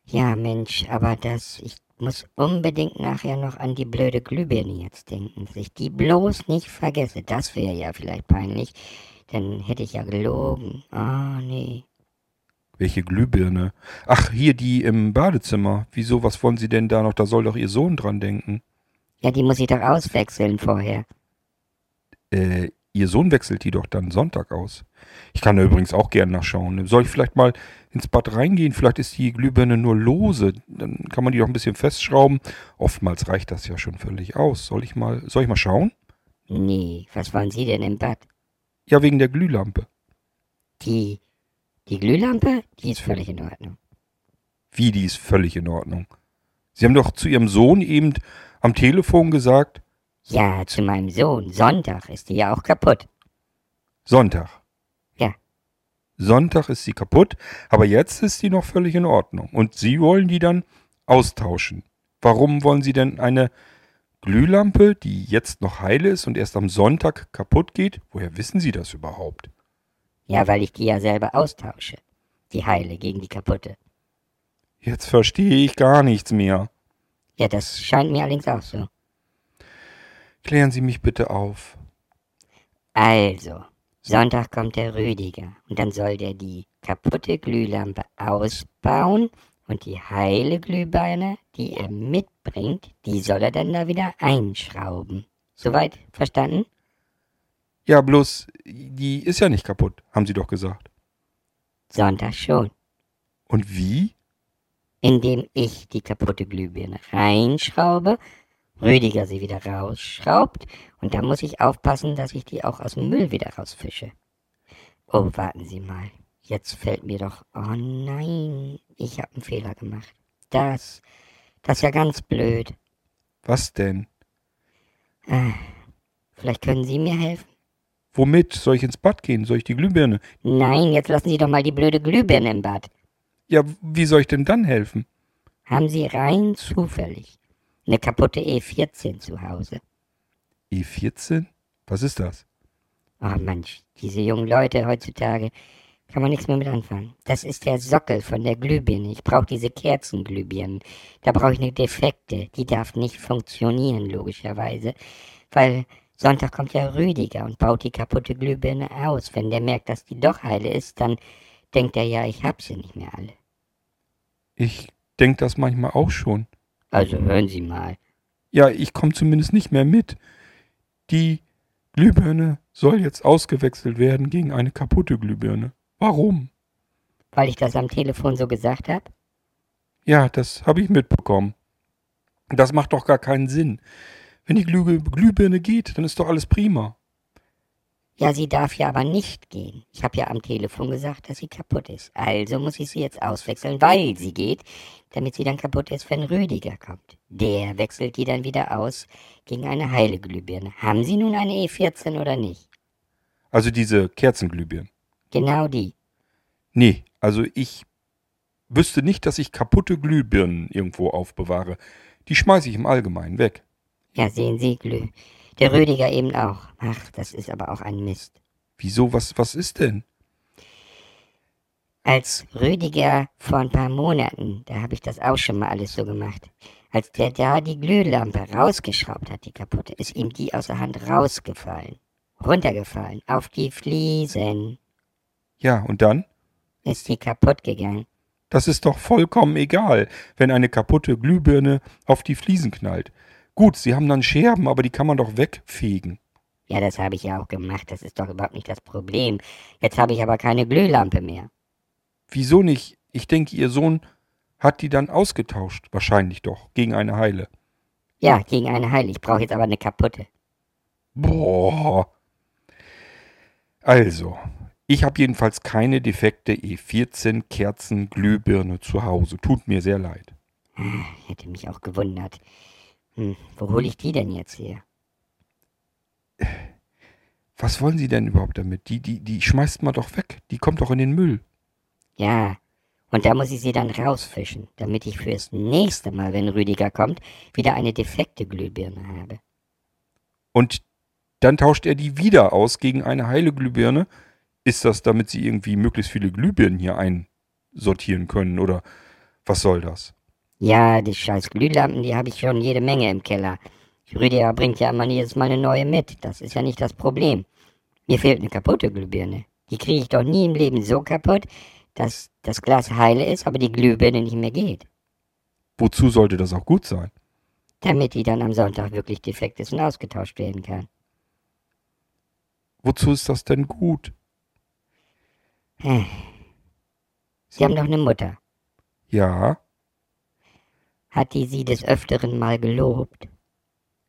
Ja, Mensch, aber das, ich muss unbedingt nachher noch an die blöde Glühbirne jetzt denken, dass ich die bloß nicht vergesse. Das wäre ja vielleicht peinlich. Dann hätte ich ja gelogen. Ah, nee. Welche Glühbirne? Ach, hier die im Badezimmer. Wieso, was wollen Sie denn da noch? Da soll doch Ihr Sohn dran denken. Ja, die muss ich doch auswechseln vorher. Äh, Ihr Sohn wechselt die doch dann Sonntag aus. Ich kann da übrigens auch gern nachschauen. Soll ich vielleicht mal ins Bad reingehen? Vielleicht ist die Glühbirne nur lose. Dann kann man die doch ein bisschen festschrauben. Oftmals reicht das ja schon völlig aus. Soll ich mal, soll ich mal schauen? Nee, was wollen Sie denn im Bad? Ja, wegen der Glühlampe. Die, die Glühlampe, die ist völlig in Ordnung. Wie, die ist völlig in Ordnung. Sie haben doch zu Ihrem Sohn eben am Telefon gesagt, Ja, zu meinem Sohn. Sonntag ist die ja auch kaputt. Sonntag. Ja. Sonntag ist sie kaputt, aber jetzt ist sie noch völlig in Ordnung. Und Sie wollen die dann austauschen. Warum wollen Sie denn eine Glühlampe, die jetzt noch heile ist und erst am Sonntag kaputt geht? Woher wissen Sie das überhaupt? Ja, weil ich die ja selber austausche. Die heile gegen die kaputte. Jetzt verstehe ich gar nichts mehr. Ja, das scheint mir allerdings auch so. Klären Sie mich bitte auf. Also, Sonntag kommt der Rüdiger und dann soll der die kaputte Glühlampe ausbauen und die heile Glühbirne, die er mitbringt, die soll er dann da wieder einschrauben. Soweit verstanden? Ja, bloß, die ist ja nicht kaputt, haben Sie doch gesagt. Sonntag schon. Und wie? Indem ich die kaputte Glühbirne reinschraube, Rüdiger sie wieder rausschraubt und dann muss ich aufpassen, dass ich die auch aus dem Müll wieder rausfische. Oh, warten Sie mal. Jetzt fällt mir doch. Oh nein, ich habe einen Fehler gemacht. Das. Das ist ja ganz blöd. Was denn? Vielleicht können Sie mir helfen? Womit? Soll ich ins Bad gehen? Soll ich die Glühbirne? Nein, jetzt lassen Sie doch mal die blöde Glühbirne im Bad. Ja, wie soll ich denn dann helfen? Haben Sie rein zufällig eine kaputte E14 zu Hause? E14? Was ist das? Oh Mensch, diese jungen Leute heutzutage, kann man nichts mehr mit anfangen. Das ist der Sockel von der Glühbirne. Ich brauche diese Kerzenglühbirnen. Da brauche ich eine defekte. Die darf nicht funktionieren, logischerweise. Weil Sonntag kommt ja Rüdiger und baut die kaputte Glühbirne aus. Wenn der merkt, dass die doch heile ist, dann denkt er ja, ich hab sie nicht mehr alle. Ich denk das manchmal auch schon. Also hören Sie mal. Ja, ich komme zumindest nicht mehr mit. Die Glühbirne soll jetzt ausgewechselt werden gegen eine kaputte Glühbirne. Warum? Weil ich das am Telefon so gesagt habe? Ja, das habe ich mitbekommen. Das macht doch gar keinen Sinn. Wenn die Glüh Glühbirne geht, dann ist doch alles prima. Ja, sie darf ja aber nicht gehen. Ich habe ja am Telefon gesagt, dass sie kaputt ist. Also muss ich sie jetzt auswechseln, weil sie geht, damit sie dann kaputt ist, wenn Rüdiger kommt. Der wechselt die dann wieder aus gegen eine heile Glühbirne. Haben Sie nun eine E14 oder nicht? Also diese Kerzenglühbirnen. Genau die. Nee, also ich wüsste nicht, dass ich kaputte Glühbirnen irgendwo aufbewahre. Die schmeiße ich im Allgemeinen weg. Ja, sehen Sie, Glüh. Der Rüdiger eben auch. Ach, das ist aber auch ein Mist. Wieso? Was, was ist denn? Als Rüdiger vor ein paar Monaten, da habe ich das auch schon mal alles so gemacht, als der da die Glühlampe rausgeschraubt hat, die kaputte, ist ihm die aus der Hand rausgefallen. Runtergefallen, auf die Fliesen. Ja, und dann? Ist die kaputt gegangen. Das ist doch vollkommen egal, wenn eine kaputte Glühbirne auf die Fliesen knallt. Gut, sie haben dann Scherben, aber die kann man doch wegfegen. Ja, das habe ich ja auch gemacht, das ist doch überhaupt nicht das Problem. Jetzt habe ich aber keine Glühlampe mehr. Wieso nicht? Ich denke, ihr Sohn hat die dann ausgetauscht. Wahrscheinlich doch. Gegen eine heile. Ja, gegen eine heile. Ich brauche jetzt aber eine kaputte. Boah. Also, ich habe jedenfalls keine defekte E14 Kerzenglühbirne zu Hause. Tut mir sehr leid. Ah, Hätte mich auch gewundert. Hm, wo hole ich die denn jetzt her? Was wollen Sie denn überhaupt damit? Die, die, die schmeißt man doch weg. Die kommt doch in den Müll. Ja, und da muss ich sie dann rausfischen, damit ich fürs nächste Mal, wenn Rüdiger kommt, wieder eine defekte Glühbirne habe. Und dann tauscht er die wieder aus gegen eine heile Glühbirne. Ist das, damit Sie irgendwie möglichst viele Glühbirnen hier einsortieren können? Oder was soll das? Ja, die scheiß Glühlampen, die habe ich schon jede Menge im Keller. Rüdiger bringt ja immer jedes Mal eine neue mit. Das ist ja nicht das Problem. Mir fehlt eine kaputte Glühbirne. Die kriege ich doch nie im Leben so kaputt, dass das Glas heile ist, aber die Glühbirne nicht mehr geht. Wozu sollte das auch gut sein? Damit die dann am Sonntag wirklich defekt ist und ausgetauscht werden kann. Wozu ist das denn gut? Sie haben doch eine Mutter. Ja, Hat die Sie des Öfteren mal gelobt?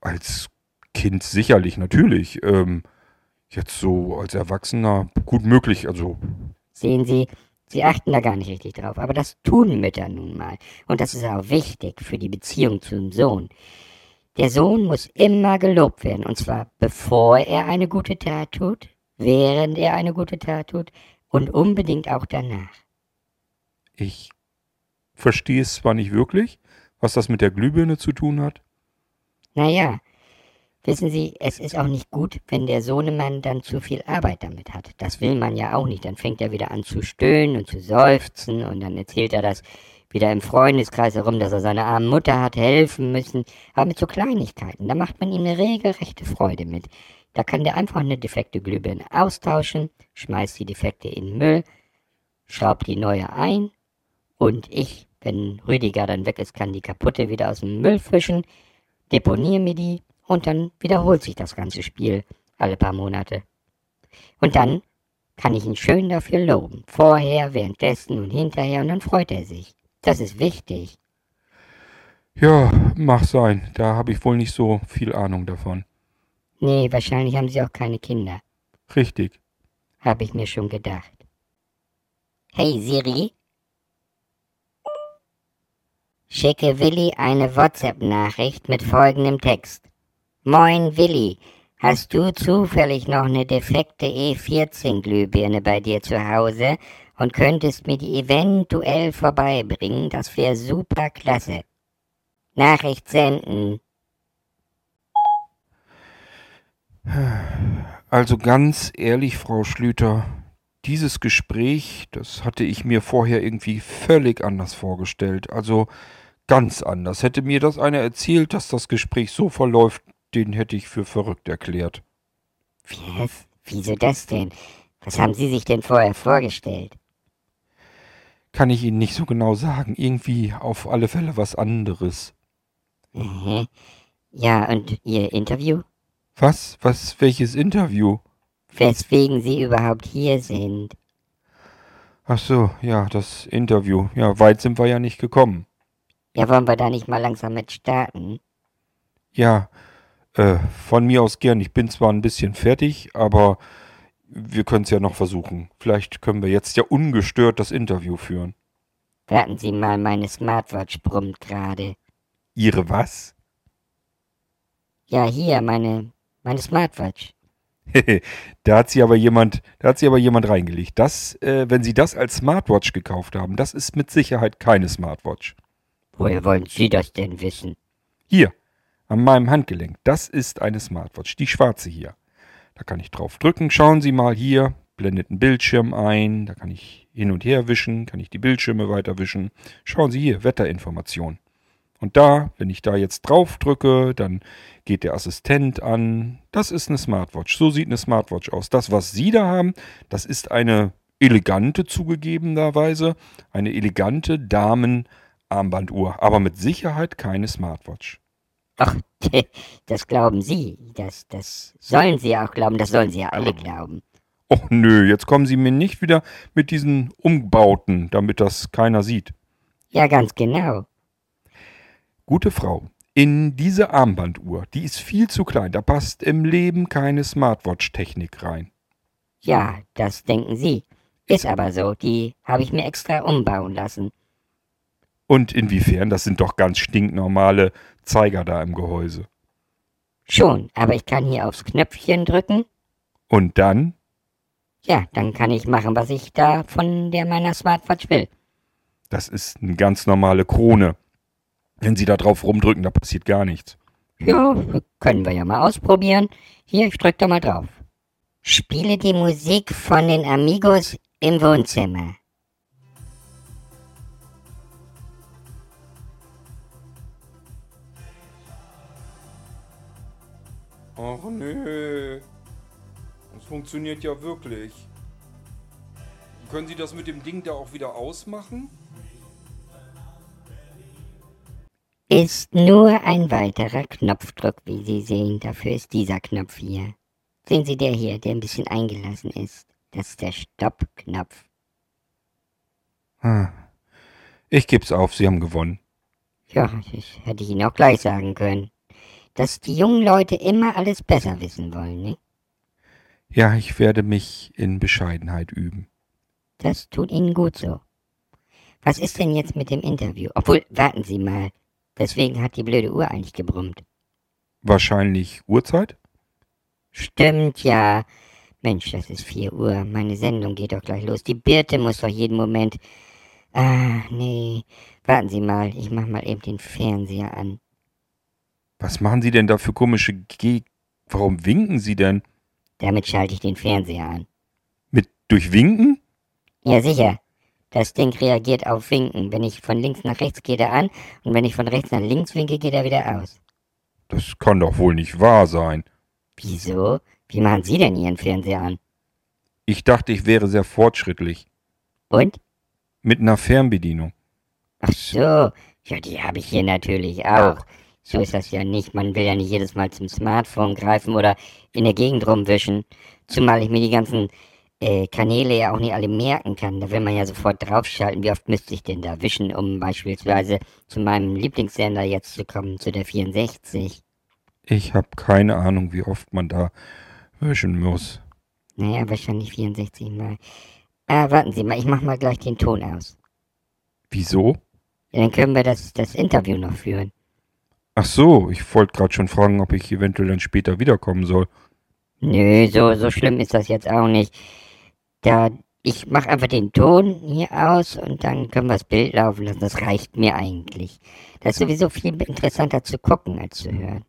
als Kind sicherlich, natürlich. Ähm, jetzt so als Erwachsener gut möglich. Also, Sehen Sie, Sie achten da gar nicht richtig drauf, aber das tun Mütter nun mal. Und das ist auch wichtig für die Beziehung zum Sohn. Der Sohn muss immer gelobt werden, und zwar bevor er eine gute Tat tut, während er eine gute Tat tut und unbedingt auch danach. Ich verstehe es zwar nicht wirklich, was das mit der Glühbirne zu tun hat. Naja, wissen Sie, es ist auch nicht gut, wenn der Sohnemann dann zu viel Arbeit damit hat. Das will man ja auch nicht. Dann fängt er wieder an zu stöhnen und zu seufzen und dann erzählt er das wieder im Freundeskreis herum, dass er seiner armen Mutter hat helfen müssen. Aber mit so Kleinigkeiten, da macht man ihm eine regelrechte Freude mit. Da kann der einfach eine defekte Glühbirne austauschen, schmeißt die defekte in den Müll, schraubt die neue ein und ich, wenn Rüdiger dann weg ist, kann die kaputte wieder aus dem Müll fischen, deponiere mir die und dann wiederholt sich das ganze Spiel alle paar Monate. Und dann kann ich ihn schön dafür loben. Vorher, währenddessen und hinterher und dann freut er sich. Das ist wichtig. Ja, mag sein. Da habe ich wohl nicht so viel Ahnung davon. Nee, wahrscheinlich haben sie auch keine Kinder. Richtig. Habe ich mir schon gedacht. Hey Siri. Schicke Willi eine WhatsApp-Nachricht mit folgendem Text. Moin Willi, hast du zufällig noch eine defekte E14-Glühbirne bei dir zu Hause und könntest mir die eventuell vorbeibringen? Das wäre super klasse. Nachricht senden. Also ganz ehrlich, Frau Schlüter, dieses Gespräch, das hatte ich mir vorher irgendwie völlig anders vorgestellt. Also ganz anders. Hätte mir das einer erzählt, dass das Gespräch so verläuft, den hätte ich für verrückt erklärt. Wie, wieso das denn? Was haben Sie sich denn vorher vorgestellt? Kann ich Ihnen nicht so genau sagen. Irgendwie auf alle Fälle was anderes. Mhm. Ja, und Ihr Interview? Was? Was? Welches Interview? Weswegen Sie überhaupt hier sind. Ach so, ja, das Interview. Ja, weit sind wir ja nicht gekommen. Ja, wollen wir da nicht mal langsam mit starten? Ja, äh, von mir aus gern. Ich bin zwar ein bisschen fertig, aber wir können es ja noch versuchen. Vielleicht können wir jetzt ja ungestört das Interview führen. Warten Sie mal, meine Smartwatch brummt gerade. Ihre was? Ja, hier, meine, meine Smartwatch. *laughs* da hat sie aber jemand, da hat sie aber jemand reingelegt. Das, äh, wenn Sie das als Smartwatch gekauft haben, das ist mit Sicherheit keine Smartwatch. Woher wollen Sie das denn wissen? Hier, an meinem Handgelenk. Das ist eine Smartwatch, die schwarze hier. Da kann ich drauf drücken. Schauen Sie mal hier, blendet einen Bildschirm ein. Da kann ich hin und her wischen, kann ich die Bildschirme weiter wischen. Schauen Sie hier, Wetterinformation. Und da, wenn ich da jetzt drauf drücke, dann geht der Assistent an. Das ist eine Smartwatch. So sieht eine Smartwatch aus. Das, was Sie da haben, das ist eine elegante zugegebenerweise, eine elegante Damenarmbanduhr, aber mit Sicherheit keine Smartwatch. Ach, *laughs* das glauben Sie. Das, das sollen Sie auch glauben. Das sollen Sie ja alle glauben. Oh nö, jetzt kommen Sie mir nicht wieder mit diesen Umbauten, damit das keiner sieht. Ja, ganz genau. Gute Frau, in diese Armbanduhr, die ist viel zu klein, da passt im Leben keine Smartwatch-Technik rein. Ja, das denken Sie. Ist aber so, die habe ich mir extra umbauen lassen. Und inwiefern? Das sind doch ganz stinknormale Zeiger da im Gehäuse. Schon, aber ich kann hier aufs Knöpfchen drücken. Und dann? Ja, dann kann ich machen, was ich da von der meiner Smartwatch will. Das ist eine ganz normale Krone. Wenn Sie da drauf rumdrücken, da passiert gar nichts. Ja, können wir ja mal ausprobieren. Hier, ich drück da mal drauf. Spiele die Musik von den Amigos im Wohnzimmer. Ach nö. Das funktioniert ja wirklich. Können Sie das mit dem Ding da auch wieder ausmachen? Ist nur ein weiterer Knopfdruck, wie Sie sehen. Dafür ist dieser Knopf hier. Sehen Sie der hier, der ein bisschen eingelassen ist. Das ist der Stoppknopf. Ah. Ich geb's auf, Sie haben gewonnen. Ja, das hätte ich Ihnen auch gleich sagen können. Dass die jungen Leute immer alles besser wissen wollen, ne? Ja, ich werde mich in Bescheidenheit üben. Das tut Ihnen gut so. Was ist denn jetzt mit dem Interview? Obwohl, warten Sie mal. Weswegen hat die blöde Uhr eigentlich gebrummt? Wahrscheinlich Uhrzeit? Stimmt ja. Mensch, das ist 4 Uhr. Meine Sendung geht doch gleich los. Die Birte muss doch jeden Moment. Ah, nee. Warten Sie mal, ich mach mal eben den Fernseher an. Was machen Sie denn da für komische Ge... Warum winken Sie denn? Damit schalte ich den Fernseher an. Mit durchwinken? Ja, sicher. Das Ding reagiert auf Winken. Wenn ich von links nach rechts geht er an und wenn ich von rechts nach links winke, geht er wieder aus. Das kann doch wohl nicht wahr sein. Wieso? Wie machen Sie denn Ihren Fernseher an? Ich dachte, ich wäre sehr fortschrittlich. Und? Mit einer Fernbedienung. Ach so. Ja, die habe ich hier natürlich auch. So ist das ja nicht. Man will ja nicht jedes Mal zum Smartphone greifen oder in der Gegend rumwischen. Zumal ich mir die ganzen äh, Kanäle ja auch nicht alle merken kann. Da will man ja sofort draufschalten. Wie oft müsste ich denn da wischen, um beispielsweise zu meinem Lieblingssender jetzt zu kommen, zu der 64? Ich habe keine Ahnung, wie oft man da wischen muss. Naja, wahrscheinlich 64 Mal. Ah, warten Sie mal, ich mach mal gleich den Ton aus. Wieso? Ja, dann können wir das, das Interview noch führen. Ach so, ich wollte gerade schon fragen, ob ich eventuell dann später wiederkommen soll. Nö, so, so schlimm ist das jetzt auch nicht. Da, ich mach einfach den Ton hier aus und dann können wir das Bild laufen lassen. Das reicht mir eigentlich. Das ist sowieso viel interessanter zu gucken als zu hören.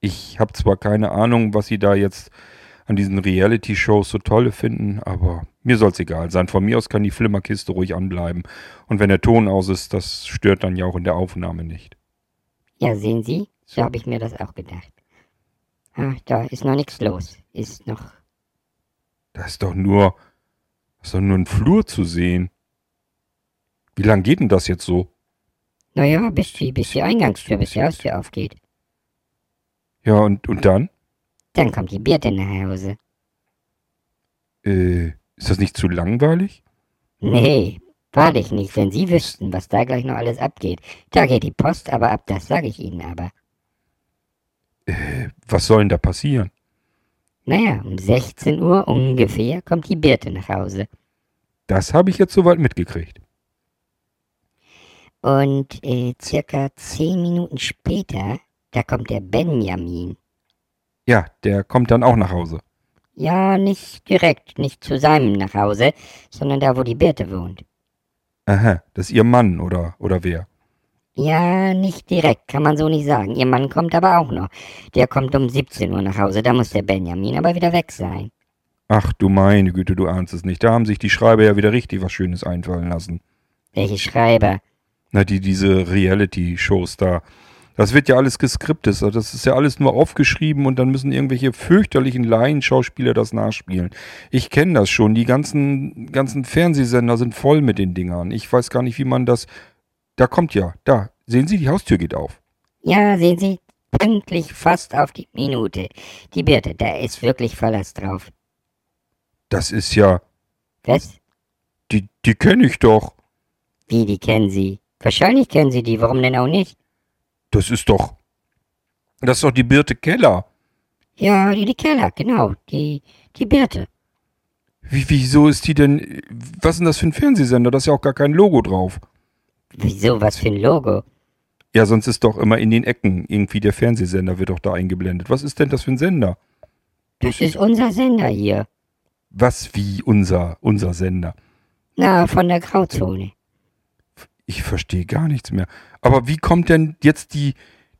Ich habe zwar keine Ahnung, was Sie da jetzt an diesen Reality-Shows so tolle finden, aber mir soll's egal sein. Von mir aus kann die Flimmerkiste ruhig anbleiben. Und wenn der Ton aus ist, das stört dann ja auch in der Aufnahme nicht. Ja, sehen Sie, so habe ich mir das auch gedacht. Ah, da ist noch nichts los. Ist noch. Da ist doch nur, ist doch nur ein Flur zu sehen. Wie lang geht denn das jetzt so? Naja, bis die, bis die Eingangstür, bis die Haustür aufgeht. Ja, und, und dann? Dann kommt die Birte nach Hause. Äh, ist das nicht zu langweilig? Nee, wahrlich nicht, wenn Sie wüssten, was da gleich noch alles abgeht. Da geht die Post aber ab, das sage ich Ihnen aber. Äh, was soll denn da passieren? Naja, um 16 Uhr ungefähr kommt die Birte nach Hause. Das habe ich jetzt soweit mitgekriegt. Und äh, circa 10 Minuten später, da kommt der Benjamin. Ja, der kommt dann auch nach Hause. Ja, nicht direkt, nicht zu seinem nach Hause, sondern da, wo die Birte wohnt. Aha, das ist ihr Mann oder, oder wer? Ja, nicht direkt, kann man so nicht sagen. Ihr Mann kommt aber auch noch. Der kommt um 17 Uhr nach Hause, da muss der Benjamin aber wieder weg sein. Ach du meine Güte, du ahnst es nicht. Da haben sich die Schreiber ja wieder richtig was Schönes einfallen lassen. Welche Schreiber? Na, die, diese Reality-Shows da. Das wird ja alles geskriptet. Also Das ist ja alles nur aufgeschrieben und dann müssen irgendwelche fürchterlichen Laienschauspieler das nachspielen. Ich kenne das schon. Die ganzen, ganzen Fernsehsender sind voll mit den Dingern. Ich weiß gar nicht, wie man das. Da kommt ja, da. Sehen Sie, die Haustür geht auf. Ja, sehen Sie, pünktlich fast auf die Minute. Die Birte, da ist wirklich Verlass drauf. Das ist ja. Was? Die, die kenne ich doch. Wie, die kennen Sie? Wahrscheinlich kennen Sie die, warum denn auch nicht? Das ist doch. Das ist doch die Birte Keller. Ja, die, die Keller, genau, die, die Birte. Wie, wieso ist die denn. Was ist denn das für ein Fernsehsender? Da ist ja auch gar kein Logo drauf. Wieso, was für ein Logo? Ja, sonst ist doch immer in den Ecken irgendwie der Fernsehsender wird doch da eingeblendet. Was ist denn das für ein Sender? Das ist unser Sender hier. Was wie unser, unser Sender? Na, von der Grauzone. Ich verstehe gar nichts mehr. Aber wie kommt denn jetzt die,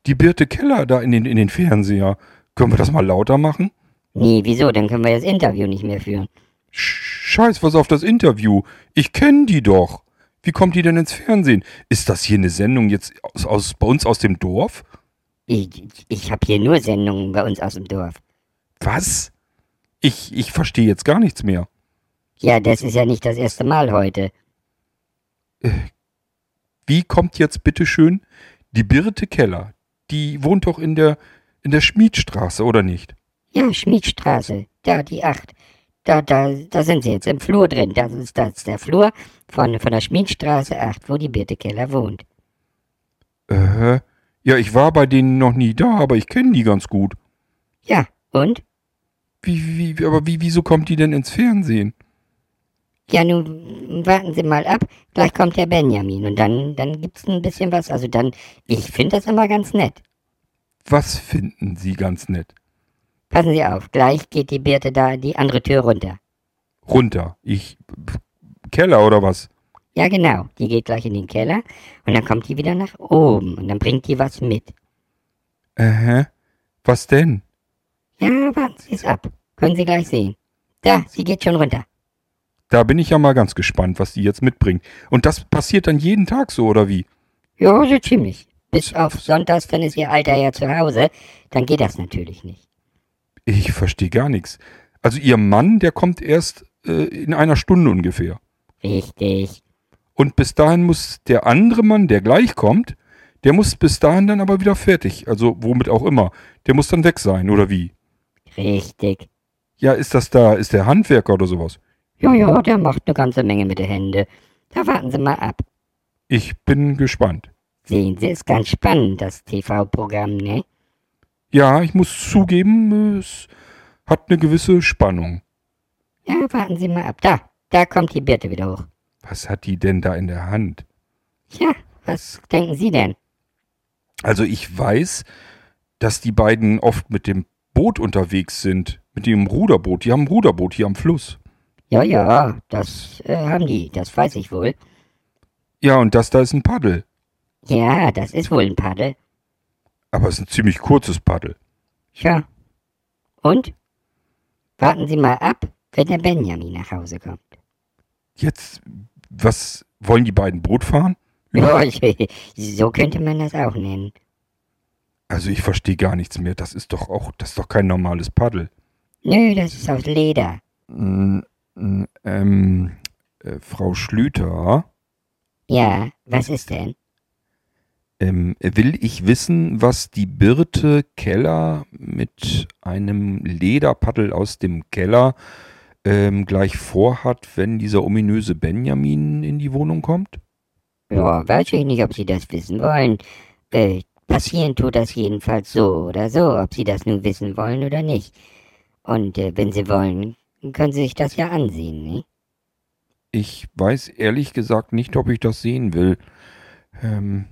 die Birte Keller da in den, in den Fernseher? Können wir das mal lauter machen? Nee, wieso? Dann können wir das Interview nicht mehr führen. Sch- Scheiß, was auf das Interview. Ich kenne die doch. Wie kommt die denn ins Fernsehen? Ist das hier eine Sendung jetzt aus, aus, bei uns aus dem Dorf? Ich, ich habe hier nur Sendungen bei uns aus dem Dorf. Was? Ich, ich verstehe jetzt gar nichts mehr. Ja, das ist ja nicht das erste Mal heute. Wie kommt jetzt bitteschön die Birte Keller? Die wohnt doch in der, in der Schmiedstraße, oder nicht? Ja, Schmiedstraße, da die acht. Da, da, da sind sie jetzt im Flur drin. Das ist, das ist der Flur von, von der Schmiedstraße 8, wo die Birte Keller wohnt. Äh, ja, ich war bei denen noch nie da, aber ich kenne die ganz gut. Ja, und? Wie, wie, aber wie, wieso kommt die denn ins Fernsehen? Ja, nun warten Sie mal ab. Gleich kommt der Benjamin und dann, dann gibt's ein bisschen was. Also dann, ich finde das immer ganz nett. Was finden Sie ganz nett? Passen Sie auf, gleich geht die Birte da die andere Tür runter. Runter. Ich. Keller oder was? Ja, genau. Die geht gleich in den Keller und dann kommt die wieder nach oben und dann bringt die was mit. Äh, was denn? Ja, warten Sie es ab. Können Sie gleich sehen. Da, sie geht schon runter. Da bin ich ja mal ganz gespannt, was die jetzt mitbringt. Und das passiert dann jeden Tag so, oder wie? Ja, so ziemlich. Bis auf Sonntags, dann ist ihr Alter ja zu Hause. Dann geht das natürlich nicht. Ich verstehe gar nichts. Also Ihr Mann, der kommt erst äh, in einer Stunde ungefähr. Richtig. Und bis dahin muss der andere Mann, der gleich kommt, der muss bis dahin dann aber wieder fertig. Also womit auch immer. Der muss dann weg sein, oder wie? Richtig. Ja, ist das da, ist der Handwerker oder sowas? Ja, ja, der macht eine ganze Menge mit den Händen. Da warten Sie mal ab. Ich bin gespannt. Sehen Sie, ist ganz spannend, das TV-Programm, ne? Ja, ich muss zugeben, es hat eine gewisse Spannung. Ja, warten Sie mal ab. Da, da kommt die Birte wieder hoch. Was hat die denn da in der Hand? Ja, was denken Sie denn? Also ich weiß, dass die beiden oft mit dem Boot unterwegs sind. Mit dem Ruderboot. Die haben ein Ruderboot hier am Fluss. Ja, ja, das äh, haben die, das weiß ich wohl. Ja, und das da ist ein Paddel. Ja, das ist wohl ein Paddel. Aber es ist ein ziemlich kurzes Paddel. Tja. Und? Warten Sie mal ab, wenn der Benjamin nach Hause kommt. Jetzt, was, wollen die beiden Boot fahren? *laughs* Ja, so könnte man das auch nennen. Also ich verstehe gar nichts mehr. Das ist doch auch, das ist doch kein normales Paddel. Nö, das ist aus Leder. Ähm, äh, Frau Schlüter, Ja, was ist denn? ähm, will ich wissen, was die Birte Keller mit einem Lederpaddel aus dem Keller ähm, gleich vorhat, wenn dieser ominöse Benjamin in die Wohnung kommt? Ja, weiß ich nicht, ob Sie das wissen wollen. Äh, passieren tut das jedenfalls so oder so, ob Sie das nun wissen wollen oder nicht. Und äh, wenn Sie wollen, können Sie sich das ja ansehen, ne? Ich weiß ehrlich gesagt nicht, ob ich das sehen will. Ähm,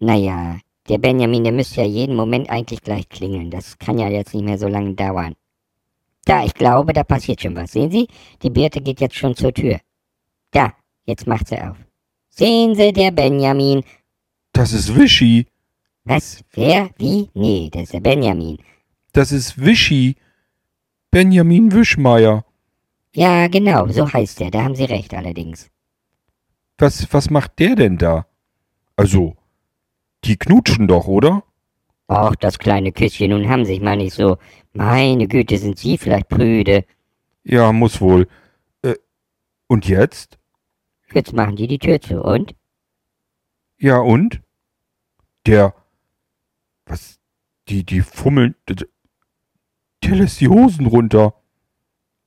Naja, der Benjamin, der müsste ja jeden Moment eigentlich gleich klingeln. Das kann ja jetzt nicht mehr so lange dauern. Da, ich glaube, da passiert schon was. Sehen Sie? Die Birte geht jetzt schon zur Tür. Da, jetzt macht sie auf. Sehen Sie, der Benjamin. das ist Wischi. Was? Wer? Wie? Nee, das ist der Benjamin. Das ist Wischi. Benjamin Wischmeier. Ja, genau, so heißt er. Da haben Sie recht allerdings. Was, was macht der denn da? Also, die knutschen doch, oder? Och, das kleine Küsschen, nun haben Sie sich mal nicht so. Meine Güte, sind Sie vielleicht prüde. Ja, muss wohl. Äh, und jetzt? Jetzt machen die die Tür zu, und? Ja, und? Der. Was? Die, die fummeln. Der lässt die Hosen runter.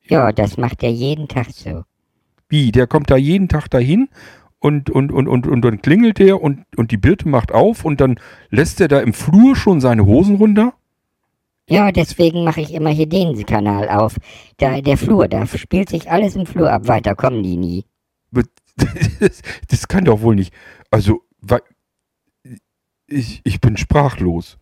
Ja, das macht er jeden Tag so. Wie? Der kommt da jeden Tag dahin und, und, und, und, und dann klingelt der und, und die Birte macht auf und dann lässt er da im Flur schon seine Hosen runter? Ja, deswegen mache ich immer hier den Kanal auf. Da, der Flur, da spielt sich alles im Flur ab. Weiter kommen die nie. Das, *laughs* das kann doch wohl nicht. Also, ich, ich bin sprachlos.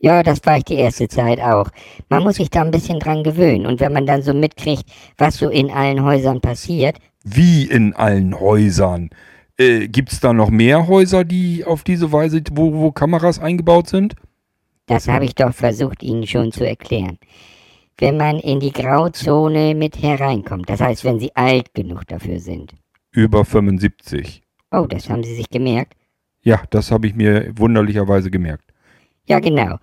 Ja, das war ich die erste Zeit auch. Man muss sich da ein bisschen dran gewöhnen. Und wenn man dann so mitkriegt, was so in allen Häusern passiert, Wie in allen Häusern. Äh, Gibt es da noch mehr Häuser, die auf diese Weise, wo, wo Kameras eingebaut sind? das habe ich doch versucht Ihnen schon zu erklären. Wenn man in die Grauzone mit hereinkommt, das heißt, wenn Sie alt genug dafür sind. Über 75. Oh, das haben Sie sich gemerkt? Ja, das habe ich mir wunderlicherweise gemerkt. Ja, genau.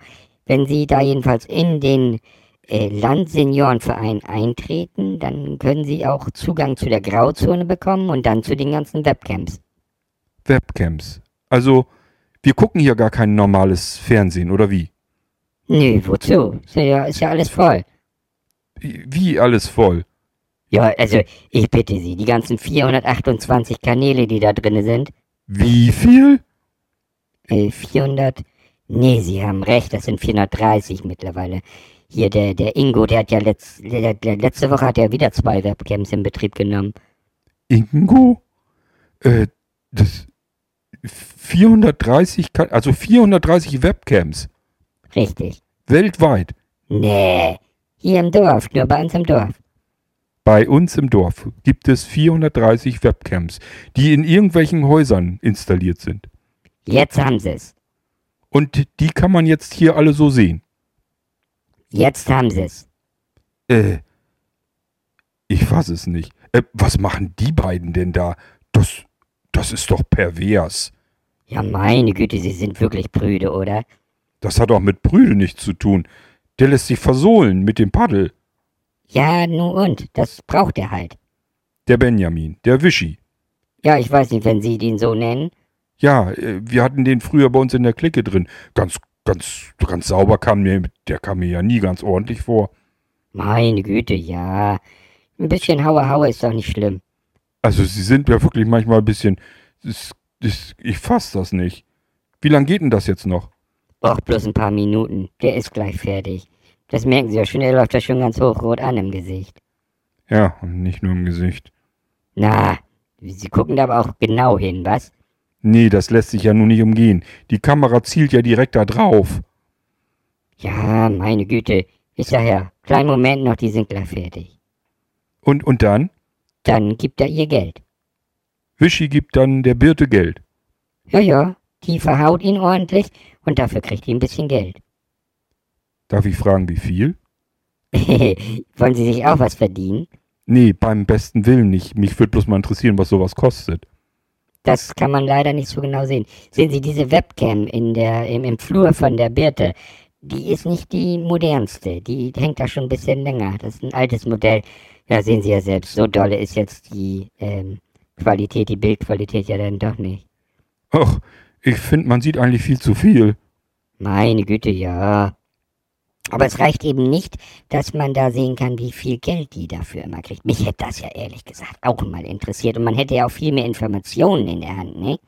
Wenn Sie da jedenfalls in den äh, Landseniorenverein eintreten, dann können Sie auch Zugang zu der Grauzone bekommen und dann zu den ganzen Webcams. Webcams. Also, wir gucken hier gar kein normales Fernsehen, oder wie? Nö, wozu? Ist ja, ist ja alles voll. Wie alles voll? Ja, also, ich bitte Sie, die ganzen 428 Kanäle, die da drin sind, Wie viel? äh, 400, nee, Sie haben recht, das sind 430 mittlerweile. Hier, der, der Ingo, der hat ja letz, der, der, letzte Woche hat er wieder zwei Webcams in Betrieb genommen. Ingo? Äh, das 430, Ka- also 430 Webcams Richtig. weltweit Nee. Hier im Dorf, nur bei uns im Dorf. bei uns im Dorf gibt es 430 Webcams, die in irgendwelchen Häusern installiert sind. Jetzt haben sie es. Und die kann man jetzt hier alle so sehen. Jetzt haben sie es. Äh, ich fass es nicht. Äh, was machen die beiden denn da? Das, das ist doch pervers. Ja, meine Güte, sie sind wirklich prüde, oder? Das hat doch mit Brüde nichts zu tun. Der lässt sich versohlen mit dem Paddel. Ja, nun und, das braucht er halt. Der Benjamin, der Wischi. Ja, ich weiß nicht, wenn Sie ihn so nennen. Ja, äh, wir hatten den früher bei uns in der Clique drin. Ganz, ganz, ganz sauber kam mir, der kam mir ja nie ganz ordentlich vor. Meine Güte, ja. Ein bisschen Haue Haue ist doch nicht schlimm. Also sie sind ja wirklich manchmal ein bisschen, das, das, ich fass das nicht. Wie lange geht denn das jetzt noch? Och, bloß ein paar Minuten. Der ist gleich fertig. Das merken Sie ja schon, er läuft da schon ganz hochrot an im Gesicht. Ja, und nicht nur im Gesicht. Na, Sie gucken da aber auch genau hin, was? Nee, das lässt sich ja nun nicht umgehen. Die Kamera zielt ja direkt da drauf. Ja, meine Güte. Ich sag ja, kleinen Moment noch, die sind gleich fertig. Und, und dann? Dann gibt er ihr Geld. Wischi gibt dann der Birte Geld. Ja, ja, die verhaut ihn ordentlich und dafür kriegt er ein bisschen Geld. Darf ich fragen, wie viel? *laughs* Wollen Sie sich auch was verdienen? Nee, beim besten Willen nicht. Mich würde bloß mal interessieren, was sowas kostet. Das kann man leider nicht so genau sehen. Sehen Sie diese Webcam in der, im, im Flur von der Birte? Die ist nicht die modernste. Die hängt da schon ein bisschen länger. Das ist ein altes Modell. Ja, sehen Sie ja selbst. So dolle ist jetzt die ähm, Qualität, die Bildqualität ja dann doch nicht. Ach, ich finde, man sieht eigentlich viel zu viel. Meine Güte, ja. Aber es reicht eben nicht, dass man da sehen kann, wie viel Geld die dafür immer kriegt. Mich hätte das ja ehrlich gesagt auch mal interessiert. Und man hätte ja auch viel mehr Informationen in der Hand, ne?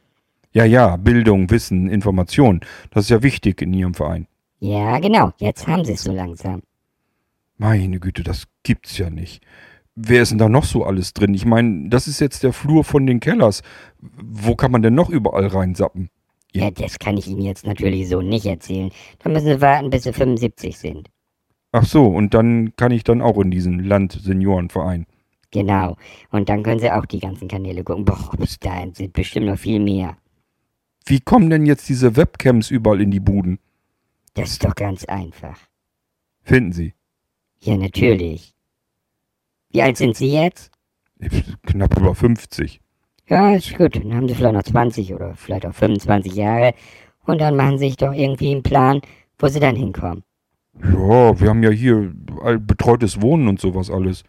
Ja, ja, Bildung, Wissen, Information. Das ist ja wichtig in Ihrem Verein. Ja, genau. Jetzt haben sie es so langsam. Meine Güte, das gibt's ja nicht. Wer ist denn da noch so alles drin? Ich meine, das ist jetzt der Flur von den Kellers. Wo kann man denn noch überall reinsappen? Ja. Ja, das kann ich Ihnen jetzt natürlich so nicht erzählen. Da müssen Sie warten, bis Sie 75 sind. Ach so, und dann kann ich dann auch in diesen Land-Seniorenverein. Genau. Und dann können Sie auch die ganzen Kanäle gucken. Boah, bis dahin sind bestimmt noch viel mehr. Wie kommen denn jetzt diese Webcams überall in die Buden? Das ist doch ganz einfach. Finden Sie? Ja, natürlich. Wie alt sind Sie jetzt? Knapp über 50. Ja, ist gut. Dann haben Sie vielleicht noch 20 oder vielleicht auch 25 Jahre. Und dann machen Sie sich doch irgendwie einen Plan, wo Sie dann hinkommen. Ja, wir haben ja hier betreutes Wohnen und sowas alles.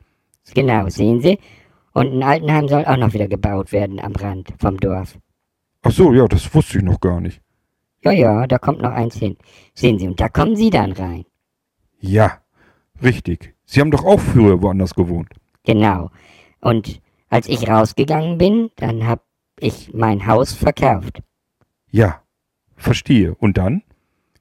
Genau, sehen Sie? Und ein Altenheim soll auch noch wieder gebaut werden am Rand vom Dorf. Ach so, ja, das wusste ich noch gar nicht. Ja, ja, da kommt noch eins hin. Sehen Sie, und da kommen Sie dann rein. Ja, richtig. Sie haben doch auch früher woanders gewohnt. Genau. Und als ich rausgegangen bin, dann hab ich mein Haus verkauft. Ja, verstehe. Und dann?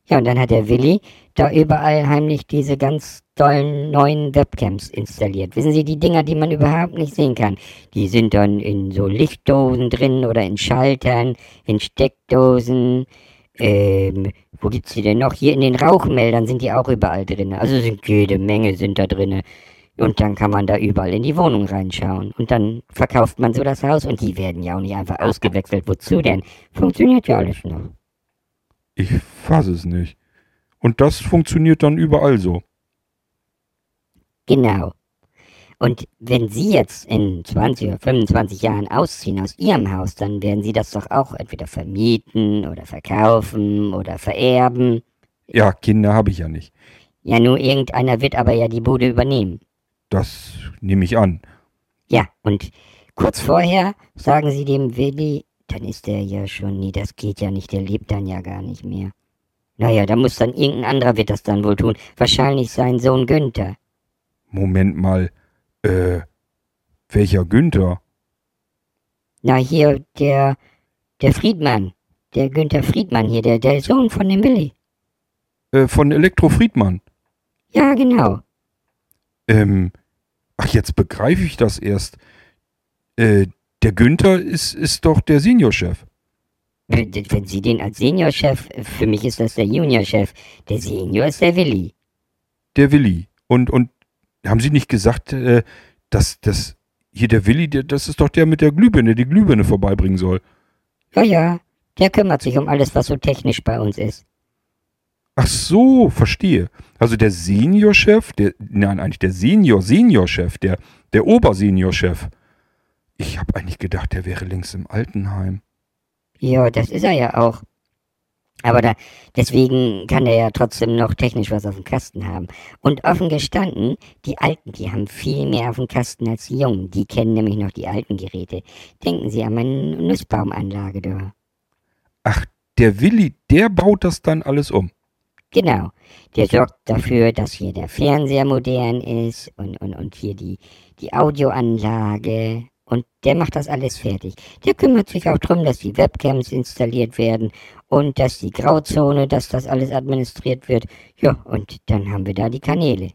Ja, und dann hat der Willi da überall heimlich diese ganz tollen neuen Webcams installiert. Wissen Sie, die Dinger, die man überhaupt nicht sehen kann, die sind dann in so Lichtdosen drin oder in Schaltern, in Steckdosen. Ähm, wo gibt's die denn noch? Hier in den Rauchmeldern sind die auch überall drin. Also sind jede Menge sind da drin. Und dann kann man da überall in die Wohnung reinschauen. Und dann verkauft man so das Haus und die werden ja auch nicht einfach ausgewechselt. Wozu denn? Funktioniert ja alles noch. Ich fasse es nicht. Und das funktioniert dann überall so. Genau. Und wenn Sie jetzt in 20 oder 25 Jahren ausziehen aus Ihrem Haus, dann werden Sie das doch auch entweder vermieten oder verkaufen oder vererben. Ja, Kinder habe ich ja nicht. Ja, nur irgendeiner wird aber ja die Bude übernehmen. Das nehme ich an. Ja, und kurz vorher sagen Sie dem Willi, dann ist der ja schon, nee, das geht ja nicht, der lebt dann ja gar nicht mehr. Naja, da muss dann irgendein anderer wird das dann wohl tun. Wahrscheinlich sein Sohn Günther. Moment mal. Äh, welcher Günther? Na, hier, der, der Friedmann. Der Günther Friedmann hier, der, der Sohn von dem Willi. Äh, von Elektro Friedmann. Ja, genau. Ähm, jetzt begreife ich das erst. Äh, Der Günther ist, ist doch der Seniorchef. Wenn Sie den als Seniorchef, für mich ist das der Juniorchef. Der Senior ist der Willi. Der Willi. Und, und haben Sie nicht gesagt, äh, dass, dass hier der Willi, der, das ist doch der mit der Glühbirne, die Glühbirne vorbeibringen soll. Ja, ja, der kümmert sich um alles, was so technisch bei uns ist. Ach so, verstehe. Also der Seniorchef, der, nein, eigentlich der Senior-Seniorchef, der, der Oberseniorchef. Ich habe eigentlich gedacht, der wäre längst im Altenheim. Ja, das ist er ja auch. Aber da, deswegen kann er ja trotzdem noch technisch was auf dem Kasten haben. Und offen gestanden, die Alten, die haben viel mehr auf dem Kasten als die Jungen. Die kennen nämlich noch die alten Geräte. Denken Sie an meine Nussbaumanlage da. Ach, der Willi, der baut das dann alles um. Genau. Der sorgt dafür, dass hier der Fernseher modern ist und, und, und hier die, die Audioanlage. Und der macht das alles fertig. Der kümmert sich auch darum, dass die Webcams installiert werden und dass die Grauzone, dass das alles administriert wird. Ja, und dann haben wir da die Kanäle.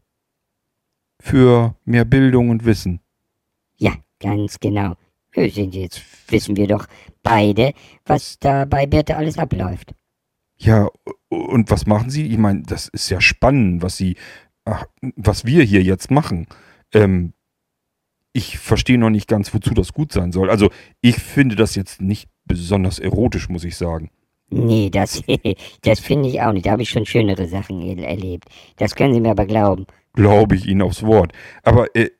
Für mehr Bildung und Wissen. Ja, ganz genau. Jetzt wissen wir doch beide, was da bei Birte alles abläuft. Ja, und was machen Sie? Ich meine, das ist ja spannend, was Sie, ach, was wir hier jetzt machen. Ähm, ich verstehe noch nicht ganz, wozu das gut sein soll. Also, ich finde das jetzt nicht besonders erotisch, muss ich sagen. Nee, das, *laughs* das finde ich auch nicht. Da habe ich schon schönere Sachen er erlebt. Das können Sie mir aber glauben. Glaube ich Ihnen aufs Wort. Aber äh,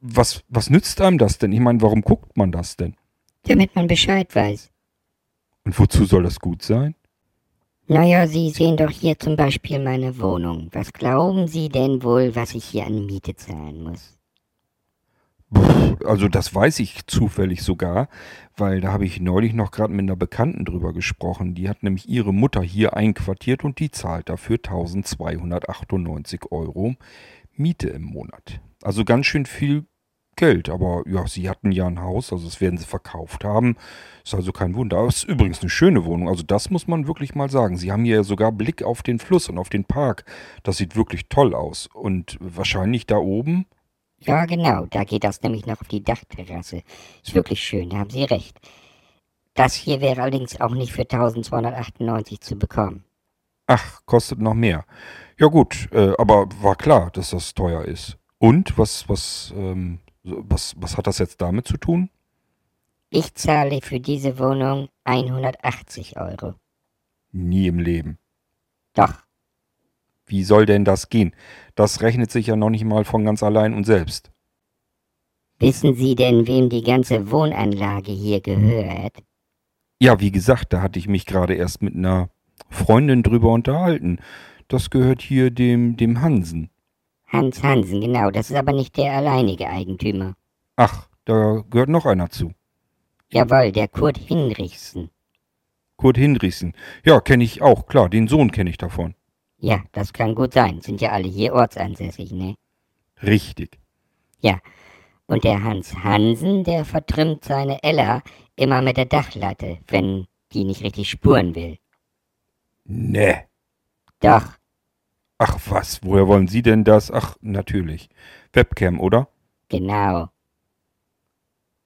was, was nützt einem das denn? Ich meine, warum guckt man das denn? Damit man Bescheid weiß. Und wozu soll das gut sein? Naja, Sie sehen doch hier zum Beispiel meine Wohnung. Was glauben Sie denn wohl, was ich hier an Miete zahlen muss? Also das weiß ich zufällig sogar, weil da habe ich neulich noch gerade mit einer Bekannten drüber gesprochen. Die hat nämlich ihre Mutter hier einquartiert und die zahlt dafür 1298 Euro Miete im Monat. Also ganz schön viel Geld, aber ja, sie hatten ja ein Haus, also das werden sie verkauft haben. Ist also kein Wunder. Aber es ist übrigens eine schöne Wohnung, also das muss man wirklich mal sagen. Sie haben hier ja sogar Blick auf den Fluss und auf den Park. Das sieht wirklich toll aus. Und wahrscheinlich da oben Ja, genau, da geht das nämlich noch auf die Dachterrasse. Ist wirklich schön, da haben Sie recht. Das hier wäre allerdings auch nicht für 1298 zu bekommen. Ach, kostet noch mehr. Ja gut, äh, aber war klar, dass das teuer ist. Und was, was, ähm, was, was hat das jetzt damit zu tun? Ich zahle für diese Wohnung 180 Euro. Nie im Leben. Doch, Wie soll denn das gehen? Das rechnet sich ja noch nicht mal von ganz allein und selbst. wissen Sie denn, wem die ganze Wohnanlage hier gehört? Ja, wie gesagt, da hatte ich mich gerade erst mit einer Freundin drüber unterhalten. Das gehört hier dem, dem Hansen. Hans Hansen, genau, das ist aber nicht der alleinige Eigentümer. Ach, da gehört noch einer zu. Jawohl, der Kurt Hinrichsen. Kurt Hinrichsen. Ja, kenne ich auch, klar, den Sohn kenne ich davon. Ja, das kann gut sein, sind ja alle hier ortsansässig, ne? Richtig. Ja, und der Hans Hansen, der vertrimmt seine Ella immer mit der Dachlatte, wenn die nicht richtig spuren will. Nee. Doch, Ach was, woher wollen Sie denn das? Ach, natürlich. Webcam, oder? genau.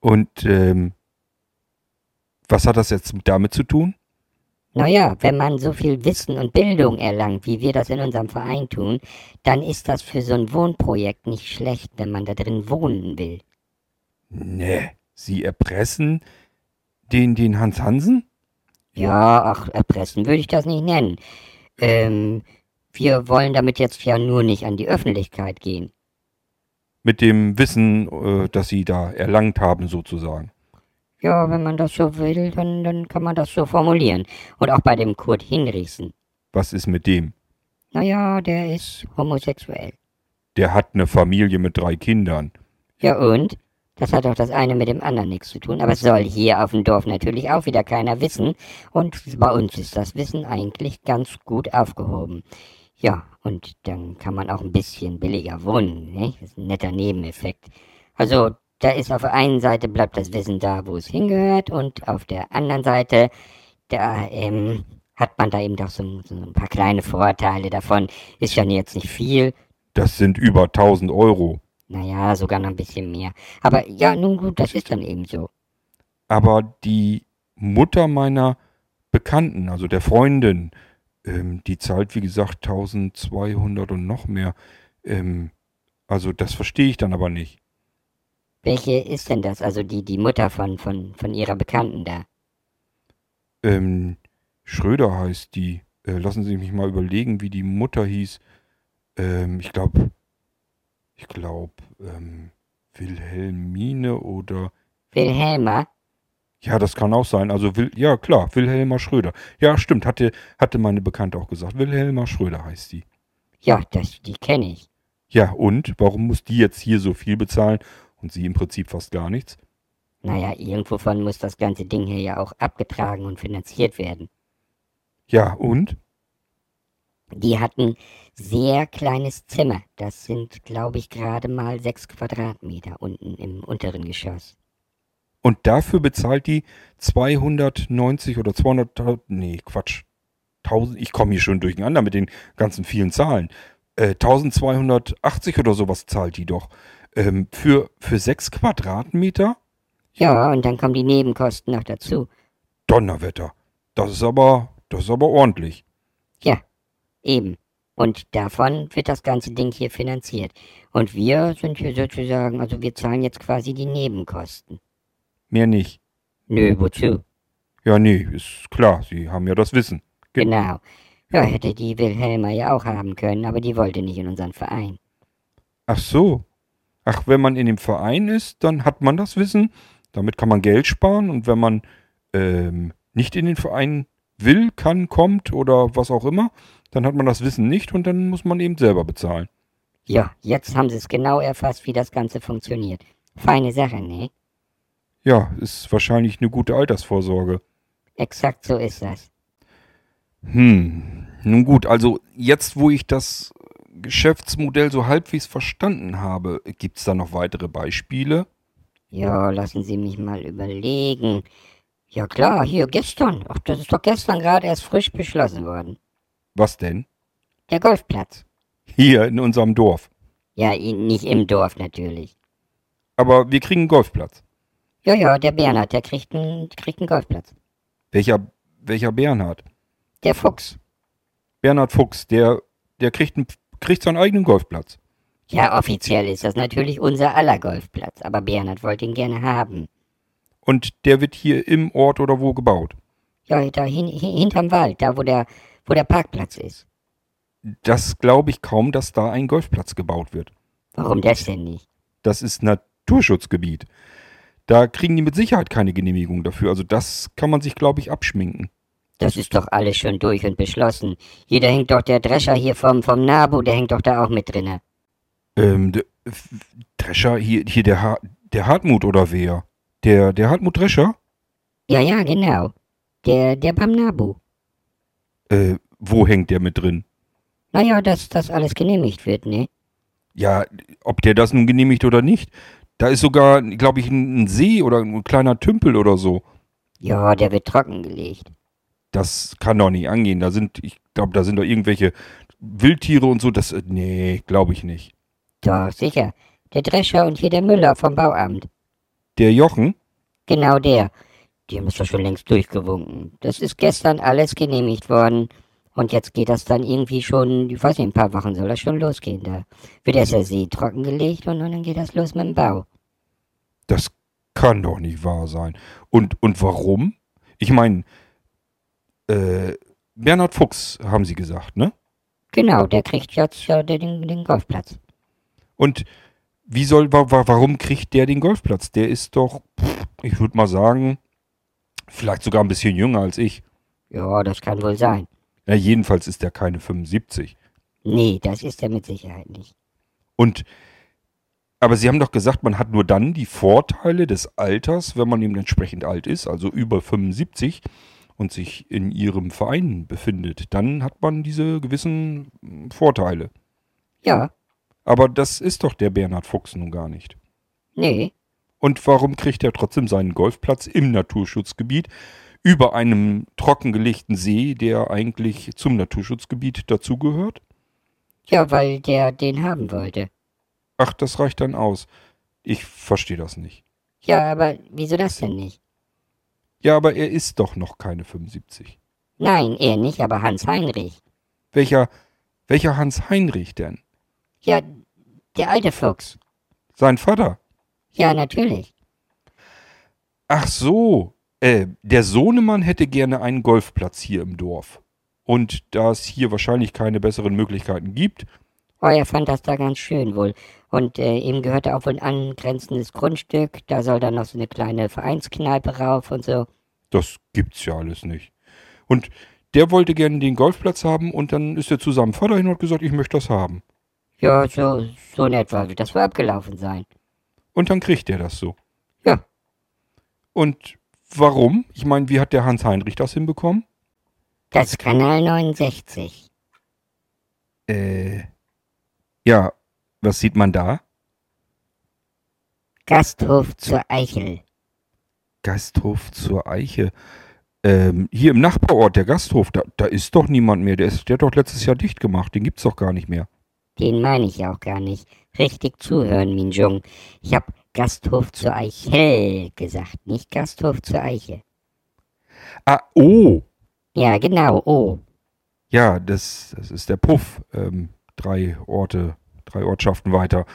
Und ähm, was hat das jetzt damit zu tun? Naja, wenn man so viel Wissen und Bildung erlangt, wie wir das in unserem Verein tun, dann ist das für so ein Wohnprojekt nicht schlecht, wenn man da drin wohnen will. Nee. Sie erpressen den, den Hans Hansen? Ja, ach, erpressen würde ich das nicht nennen. Ähm, wir wollen damit jetzt ja nur nicht an die Öffentlichkeit gehen. Mit dem Wissen, äh, das Sie da erlangt haben, sozusagen. Ja, wenn man das so will, dann, dann kann man das so formulieren. Und auch bei dem Kurt Hinrichsen. Was ist mit dem? Naja, der ist homosexuell. Der hat eine Familie mit drei Kindern. Ja und? Das hat doch das eine mit dem anderen nichts zu tun. Aber es soll hier auf dem Dorf natürlich auch wieder keiner wissen. Und bei uns ist das Wissen eigentlich ganz gut aufgehoben. Ja, und dann kann man auch ein bisschen billiger wohnen. Ne? Das ist ein netter Nebeneffekt. Also, da ist auf der einen Seite bleibt das Wissen da, wo es hingehört. Und auf der anderen Seite, da ähm, hat man da eben doch so, so ein paar kleine Vorteile davon. Ist ja jetzt nicht viel. Das sind über 1000 Euro. Naja, sogar noch ein bisschen mehr. Aber ja, nun gut, das ist dann eben so. Aber die Mutter meiner Bekannten, also der Freundin, ähm, die zahlt wie gesagt 1200 und noch mehr. Ähm, also das verstehe ich dann aber nicht. Welche ist denn das? Also die, die Mutter von, von, von ihrer Bekannten da. Ähm, Schröder heißt die. Äh, lassen Sie mich mal überlegen, wie die Mutter hieß. Ähm, ich glaube, ich glaube, ähm, Wilhelmine oder. Wilhelma? Ja, das kann auch sein. Also, Wil ja, klar, Wilhelma Schröder. Ja, stimmt, hatte, hatte meine Bekannte auch gesagt. Wilhelma Schröder heißt die. Ja, das, die kenne ich. Ja, und? Warum muss die jetzt hier so viel bezahlen und sie im Prinzip fast gar nichts? Naja, irgendwovon muss das ganze Ding hier ja auch abgetragen und finanziert werden. Ja, und? Die hatten sehr kleines Zimmer. Das sind, glaube ich, gerade mal sechs Quadratmeter unten im unteren Geschoss. Und dafür bezahlt die 290 oder 200, nee, Quatsch. 1000, ich komme hier schon durcheinander mit den ganzen vielen Zahlen. Äh, 1280 oder sowas zahlt die doch. Ähm, für, für sechs Quadratmeter? Ja, und dann kommen die Nebenkosten noch dazu. Donnerwetter. Das ist aber, das ist aber ordentlich. Ja, eben. Und davon wird das ganze Ding hier finanziert. Und wir sind hier sozusagen, also wir zahlen jetzt quasi die Nebenkosten. Mehr nicht. Nö, wozu? Ja, nee, ist klar. Sie haben ja das Wissen. Ge Genau. Ja, hätte die Wilhelma ja auch haben können, aber die wollte nicht in unseren Verein. Ach so. Ach, wenn man in dem Verein ist, dann hat man das Wissen. Damit kann man Geld sparen. Und wenn man ähm, nicht in den Verein will, kann, kommt oder was auch immer, dann hat man das Wissen nicht und dann muss man eben selber bezahlen. Ja, jetzt haben sie es genau erfasst, wie das Ganze funktioniert. Feine Sache, ne? Ja, ist wahrscheinlich eine gute Altersvorsorge. Exakt so ist das. Hm, nun gut, also jetzt, wo ich das Geschäftsmodell so halbwegs verstanden habe, gibt es da noch weitere Beispiele? Ja, lassen Sie mich mal überlegen. Ja klar, hier gestern. Ach, das ist doch gestern gerade erst frisch beschlossen worden. Was denn? Der Golfplatz. Hier in unserem Dorf. Ja, nicht im Dorf natürlich. Aber wir kriegen einen Golfplatz. Ja, ja, der Bernhard, der kriegt einen, kriegt einen Golfplatz. Welcher, welcher Bernhard? Der Fuchs. Bernhard Fuchs, der, der kriegt, einen, kriegt seinen eigenen Golfplatz. Ja, offiziell ist das natürlich unser aller Golfplatz, aber Bernhard wollte ihn gerne haben. Und der wird hier im Ort oder wo gebaut. Ja, da hin, hin, hinterm Wald, da wo der, wo der Parkplatz ist. Das glaube ich kaum, dass da ein Golfplatz gebaut wird. Warum das denn nicht? Das ist Naturschutzgebiet. Da kriegen die mit Sicherheit keine Genehmigung dafür. Also das kann man sich, glaube ich, abschminken. Das ist doch alles schon durch und beschlossen. Hier, da hängt doch der Drescher hier vom, vom Nabu, der hängt doch da auch mit drinne. Ähm, der, Drescher, hier, hier der, ha der Hartmut oder wer? Der, der Hartmut Drescher? Ja, ja, genau. Der, der beim Nabu. Äh, wo hängt der mit drin? Naja, dass das alles genehmigt wird, ne? Ja, ob der das nun genehmigt oder nicht. Da ist sogar, glaube ich, ein, See oder ein kleiner Tümpel oder so. Ja, der wird trockengelegt. Das kann doch nicht angehen. Da sind, ich glaube, da sind doch irgendwelche Wildtiere und so. Das, äh, nee, glaube ich nicht. Doch, sicher. Der Drescher und hier der Müller vom Bauamt. Der Jochen? Genau der. Die haben es doch schon längst durchgewunken. Das ist gestern alles genehmigt worden. Und jetzt geht das dann irgendwie schon, ich weiß nicht, ein paar Wochen soll das schon losgehen. Da wird erst der See trockengelegt und dann geht das los mit dem Bau. Das kann doch nicht wahr sein. Und, und warum? Ich meine, äh, Bernhard Fuchs, haben Sie gesagt, ne? Genau, der kriegt jetzt äh, den, den Golfplatz. Und wie soll, wa, wa, warum kriegt der den Golfplatz? Der ist doch, pff, ich würde mal sagen, vielleicht sogar ein bisschen jünger als ich. Ja, das kann wohl sein. Ja, jedenfalls ist er keine 75. Nee, das ist er mit Sicherheit nicht. Und, aber Sie haben doch gesagt, man hat nur dann die Vorteile des Alters, wenn man eben entsprechend alt ist, also über 75 und sich in Ihrem Verein befindet. Dann hat man diese gewissen mm, Vorteile. Ja, Aber das ist doch der Bernhard Fuchs nun gar nicht. nee. Und warum kriegt er trotzdem seinen Golfplatz im Naturschutzgebiet über einem trockengelegten See, der eigentlich zum Naturschutzgebiet dazugehört? Ja, weil der den haben wollte. Ach, das reicht dann aus. Ich verstehe das nicht. Ja, aber wieso das denn nicht? Ja, aber er ist doch noch keine 75. Nein, er nicht, aber Hans Heinrich. Welcher, welcher Hans Heinrich denn? Ja, der alte Fuchs. Sein Vater? Ja, natürlich. Ach so, äh, der Sohnemann hätte gerne einen Golfplatz hier im Dorf. Und da es hier wahrscheinlich keine besseren Möglichkeiten gibt, Oh, er fand das da ganz schön wohl. Und äh, ihm gehörte auch wohl ein angrenzendes Grundstück. Da soll dann noch so eine kleine Vereinskneipe rauf und so. das gibt's ja alles nicht. Und der wollte gerne den Golfplatz haben und dann ist er zu seinem Vater hin und hat gesagt, ich möchte das haben. Ja, so, so in etwa wird das wohl abgelaufen sein. Und dann kriegt er das so. Ja, Und warum? Ich meine, wie hat der Hans Heinrich das hinbekommen? das Kanal 69. Äh, ja, was sieht man da? Gasthof zur Eichel. Gasthof zur Eiche. Ähm, hier im Nachbarort, der Gasthof, da, da ist doch niemand mehr. Der, ist, der hat doch letztes Jahr dicht gemacht. Den gibt's doch gar nicht mehr. Den meine ich auch gar nicht. Richtig zuhören, Minjung. Ich hab Gasthof zur Eichel gesagt, nicht Gasthof zur Eiche. Ah, oh. Ja, genau, oh. Ja, das, das ist der Puff. Ähm, drei Orte, drei Ortschaften weiter.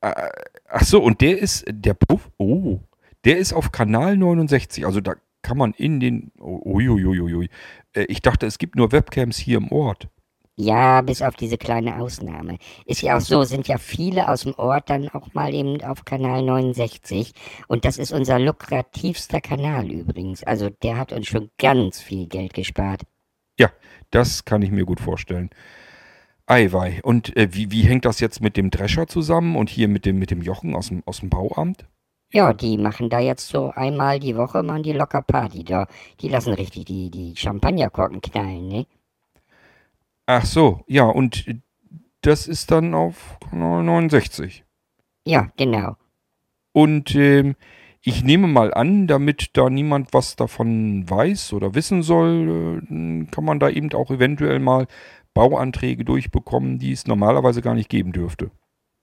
Äh, ach so, und der ist, der Puff, oh, der ist auf Kanal 69. Also da kann man in den, oh, uiuiuiui. Äh, ich dachte, es gibt nur Webcams hier im Ort. Ja, bis auf diese kleine Ausnahme. Ist ja auch so, sind ja viele aus dem Ort dann auch mal eben auf Kanal 69. Und das ist unser lukrativster Kanal übrigens. Also der hat uns schon ganz viel Geld gespart. Ja, das kann ich mir gut vorstellen. Eiwei. Und äh, wie, wie hängt das jetzt mit dem Drescher zusammen und hier mit dem, mit dem Jochen aus dem, aus dem Bauamt? Ja, die machen da jetzt so einmal die Woche machen die locker Party da. Die lassen richtig die, die Champagnerkorken knallen, ne? Ach so, ja, und das ist dann auf Kanal 69. Ja, genau. Und ähm, ich nehme mal an, damit da niemand was davon weiß oder wissen soll, äh, kann man da eben auch eventuell mal Bauanträge durchbekommen, die es normalerweise gar nicht geben dürfte.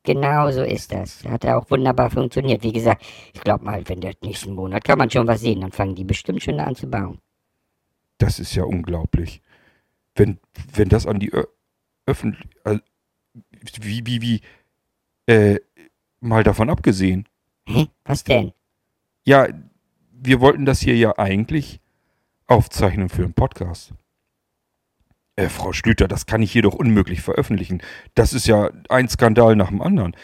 Genau so ist das. Hat ja auch wunderbar funktioniert. Wie gesagt, ich glaube mal, wenn der nächsten Monat kann man schon was sehen, dann fangen die bestimmt schon an zu bauen. Das ist ja unglaublich. Wenn, wenn das an die Ö öffentlich... Äh, wie, wie, wie... Äh, mal davon abgesehen. Hä? Was denn? Ja, wir wollten das hier ja eigentlich aufzeichnen für einen Podcast. Äh, Frau Schlüter, das kann ich hier doch unmöglich veröffentlichen. Das ist ja ein Skandal nach dem anderen.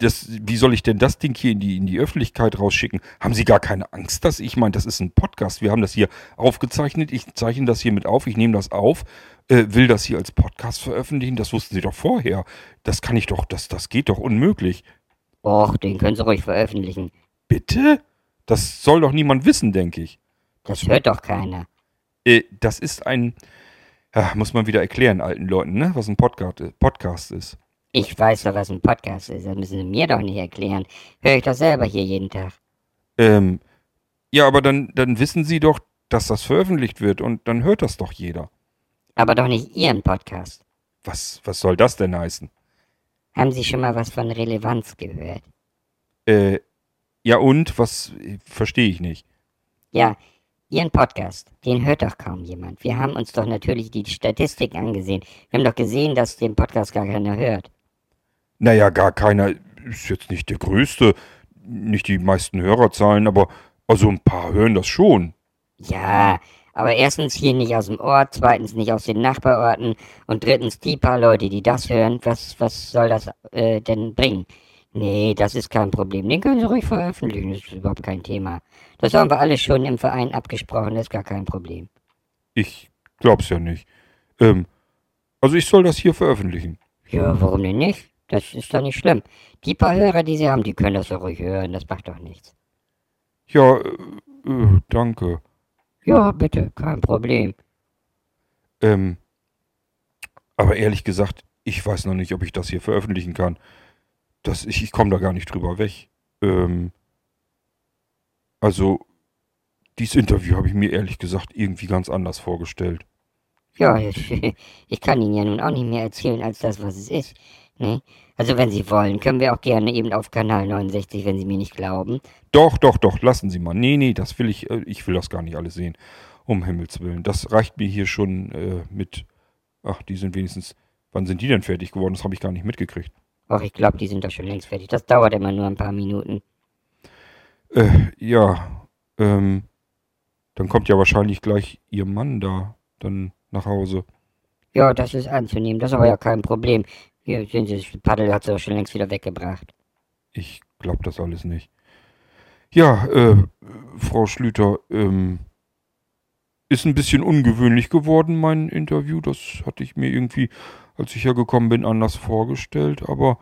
Das, wie soll ich denn das Ding hier in die, in die Öffentlichkeit rausschicken? Haben Sie gar keine Angst, dass ich meine, das ist ein Podcast. Wir haben das hier aufgezeichnet. Ich zeichne das hier mit auf. Ich nehme das auf, äh, will das hier als Podcast veröffentlichen. Das wussten Sie doch vorher. Das kann ich doch, das, das geht doch unmöglich. Och, den können sie ruhig veröffentlichen. Bitte? Das soll doch niemand wissen, denke ich. Das hört doch keiner. Äh, das ist ein, ja, muss man wieder erklären, alten Leuten, ne? was ein Podcast, Podcast ist. Ich weiß doch, was ein Podcast ist. Das müssen sie mir doch nicht erklären. Hör ich doch selber hier jeden Tag. Ähm, ja, aber dann, dann wissen Sie doch, dass das veröffentlicht wird und dann hört das doch jeder. Aber doch nicht Ihren Podcast. Was, was soll das denn heißen? Haben Sie schon mal was von Relevanz gehört? Äh, ja und? Was, verstehe ich nicht. Ja, Ihren Podcast, den hört doch kaum jemand. Wir haben uns doch natürlich die Statistik angesehen. Wir haben doch gesehen, dass den Podcast gar keiner hört. Naja, gar keiner ist jetzt nicht der größte, nicht die meisten Hörerzahlen, aber also ein paar hören das schon. Ja, aber erstens hier nicht aus dem Ort, zweitens nicht aus den Nachbarorten und drittens die paar Leute, die das hören, was, was soll das äh, denn bringen? Nee, das ist kein Problem. Den können Sie ruhig veröffentlichen, das ist überhaupt kein Thema. Das haben wir alles schon im Verein abgesprochen, das ist gar kein Problem. Ich glaub's ja nicht. Ähm, also ich soll das hier veröffentlichen. Ja, warum denn nicht? Das ist doch nicht schlimm. Die paar Hörer, die Sie haben, die können das doch ruhig hören, das macht doch nichts. Ja, äh, äh, danke. Ja, bitte, kein Problem. Ähm, aber ehrlich gesagt, ich weiß noch nicht, ob ich das hier veröffentlichen kann. Das, ich ich komme da gar nicht drüber weg. Ähm, also, dieses Interview habe ich mir ehrlich gesagt irgendwie ganz anders vorgestellt. Ja, ich, *laughs* ich kann Ihnen ja nun auch nicht mehr erzählen als das, was es ist. Ne? Also wenn Sie wollen, können wir auch gerne eben auf Kanal 69, wenn Sie mir nicht glauben. Doch, doch, doch, lassen Sie mal. Nee, nee, das will ich, äh, ich will das gar nicht alles sehen. Um Himmels Willen. Das reicht mir hier schon äh, mit. Ach, die sind wenigstens. Wann sind die denn fertig geworden? Das habe ich gar nicht mitgekriegt. Ach, ich glaube, die sind doch schon längst fertig. Das dauert immer nur ein paar Minuten. Äh, ja. Ähm, dann kommt ja wahrscheinlich gleich Ihr Mann da dann nach Hause. Ja, das ist anzunehmen. Das ist aber ja kein Problem. Hier, das Paddel hat sie doch schon längst wieder weggebracht. Ich glaube das alles nicht. Ja, äh, Frau Schlüter, ähm, ist ein bisschen ungewöhnlich geworden, mein Interview. Das hatte ich mir irgendwie, als ich hergekommen bin, anders vorgestellt. Aber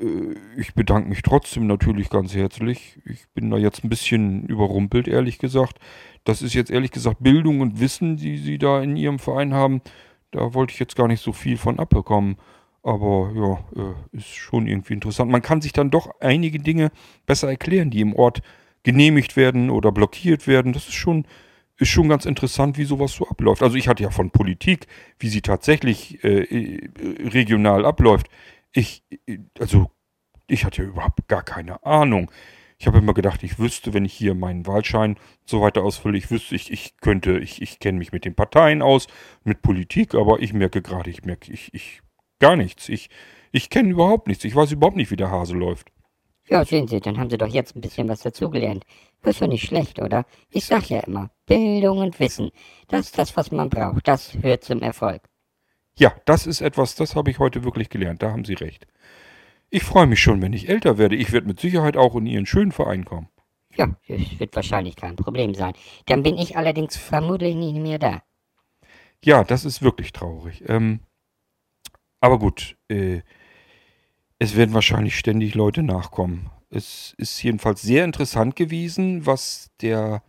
äh, ich bedanke mich trotzdem natürlich ganz herzlich. Ich bin da jetzt ein bisschen überrumpelt, ehrlich gesagt. Das ist jetzt ehrlich gesagt Bildung und Wissen, die Sie da in Ihrem Verein haben. Da wollte ich jetzt gar nicht so viel von abbekommen. Aber ja, äh, ist schon irgendwie interessant. Man kann sich dann doch einige Dinge besser erklären, die im Ort genehmigt werden oder blockiert werden. Das ist schon, ist schon ganz interessant, wie sowas so abläuft. Also ich hatte ja von Politik, wie sie tatsächlich äh, äh regional abläuft. Ich, äh, also ich hatte ja überhaupt gar keine Ahnung. Ich habe immer gedacht, ich wüsste, wenn ich hier meinen Wahlschein so weiter ausfülle, ich wüsste, ich, ich könnte, ich, ich kenne mich mit den Parteien aus, mit Politik, aber ich merke gerade, ich merke, ich, ich Gar nichts. Ich, ich kenne überhaupt nichts. Ich weiß überhaupt nicht, wie der Hase läuft. Ja, sehen Sie, dann haben Sie doch jetzt ein bisschen was dazugelernt. ist doch nicht schlecht, oder? Ich sag ja immer, Bildung und Wissen, das ist das, was man braucht. Das führt zum Erfolg. Ja, das ist etwas, das habe ich heute wirklich gelernt. Da haben Sie recht. Ich freue mich schon, wenn ich älter werde. Ich werde mit Sicherheit auch in Ihren schönen Verein kommen. Ja, das wird wahrscheinlich kein Problem sein. Dann bin ich allerdings vermutlich nicht mehr da. Ja, das ist wirklich traurig. Ähm, aber gut, äh, es werden wahrscheinlich ständig Leute nachkommen. Es ist jedenfalls sehr interessant gewesen, was der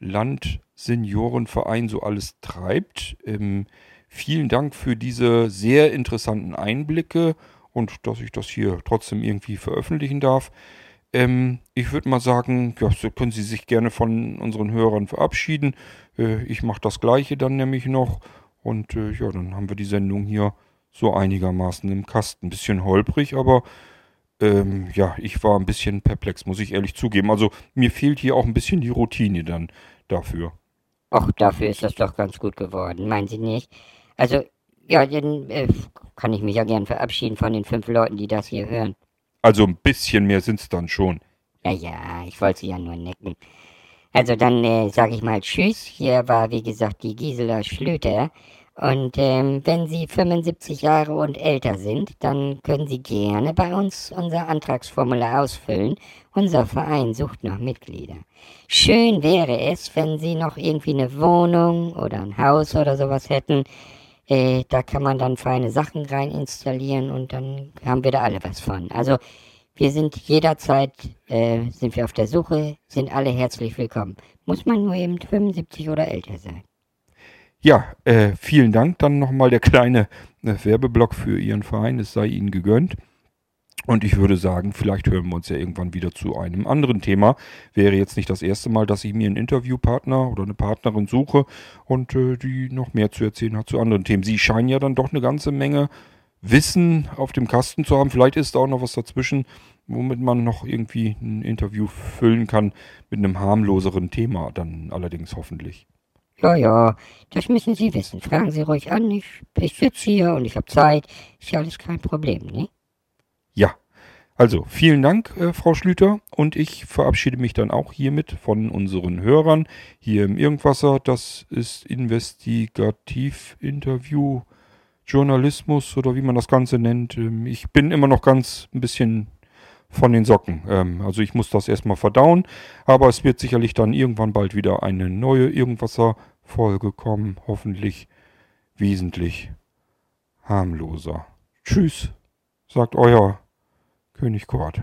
Landseniorenverein so alles treibt. Ähm, vielen Dank für diese sehr interessanten Einblicke und dass ich das hier trotzdem irgendwie veröffentlichen darf. Ähm, ich würde mal sagen, ja, so können Sie sich gerne von unseren Hörern verabschieden. Äh, ich mache das gleiche dann nämlich noch. Und äh, ja, dann haben wir die Sendung hier so einigermaßen im Kasten. Ein bisschen holprig, aber ähm, ja, ich war ein bisschen perplex, muss ich ehrlich zugeben. Also mir fehlt hier auch ein bisschen die Routine dann dafür. Ach, dafür ist das doch ganz gut geworden, meinen Sie nicht? Also, ja, dann äh, kann ich mich ja gern verabschieden von den fünf Leuten, die das hier hören. Also ein bisschen mehr sind's dann schon. Ja, ja, ich wollte sie ja nur necken. Also dann äh, sage ich mal Tschüss. Hier war, wie gesagt, die Gisela Schlüter. Und ähm, wenn Sie 75 Jahre und älter sind, dann können Sie gerne bei uns unser Antragsformular ausfüllen. Unser Verein sucht noch Mitglieder. Schön wäre es, wenn Sie noch irgendwie eine Wohnung oder ein Haus oder sowas hätten. Äh, da kann man dann feine Sachen rein installieren und dann haben wir da alle was von. Also wir sind jederzeit äh, sind wir auf der Suche, sind alle herzlich willkommen. Muss man nur eben 75 oder älter sein. Ja, äh, vielen Dank. Dann nochmal der kleine äh, Werbeblock für Ihren Verein. Es sei Ihnen gegönnt. Und ich würde sagen, vielleicht hören wir uns ja irgendwann wieder zu einem anderen Thema. Wäre jetzt nicht das erste Mal, dass ich mir einen Interviewpartner oder eine Partnerin suche und äh, die noch mehr zu erzählen hat zu anderen Themen. Sie scheinen ja dann doch eine ganze Menge Wissen auf dem Kasten zu haben. Vielleicht ist da auch noch was dazwischen, womit man noch irgendwie ein Interview füllen kann mit einem harmloseren Thema, dann allerdings hoffentlich. Ja, ja, das müssen Sie wissen. Fragen Sie ruhig an. Ich, ich sitze hier und ich habe Zeit. Ist ja alles kein Problem, ne? Ja. Also, vielen Dank, äh, Frau Schlüter. Und ich verabschiede mich dann auch hiermit von unseren Hörern hier im Irgendwasser. Das ist Investigativ-Interview, Journalismus oder wie man das Ganze nennt. Ähm, ich bin immer noch ganz ein bisschen von den Socken. Ähm, also ich muss das erstmal verdauen, aber es wird sicherlich dann irgendwann bald wieder eine neue Irgendwasser-Folge kommen. Hoffentlich wesentlich harmloser. Tschüss, sagt euer König Kurt.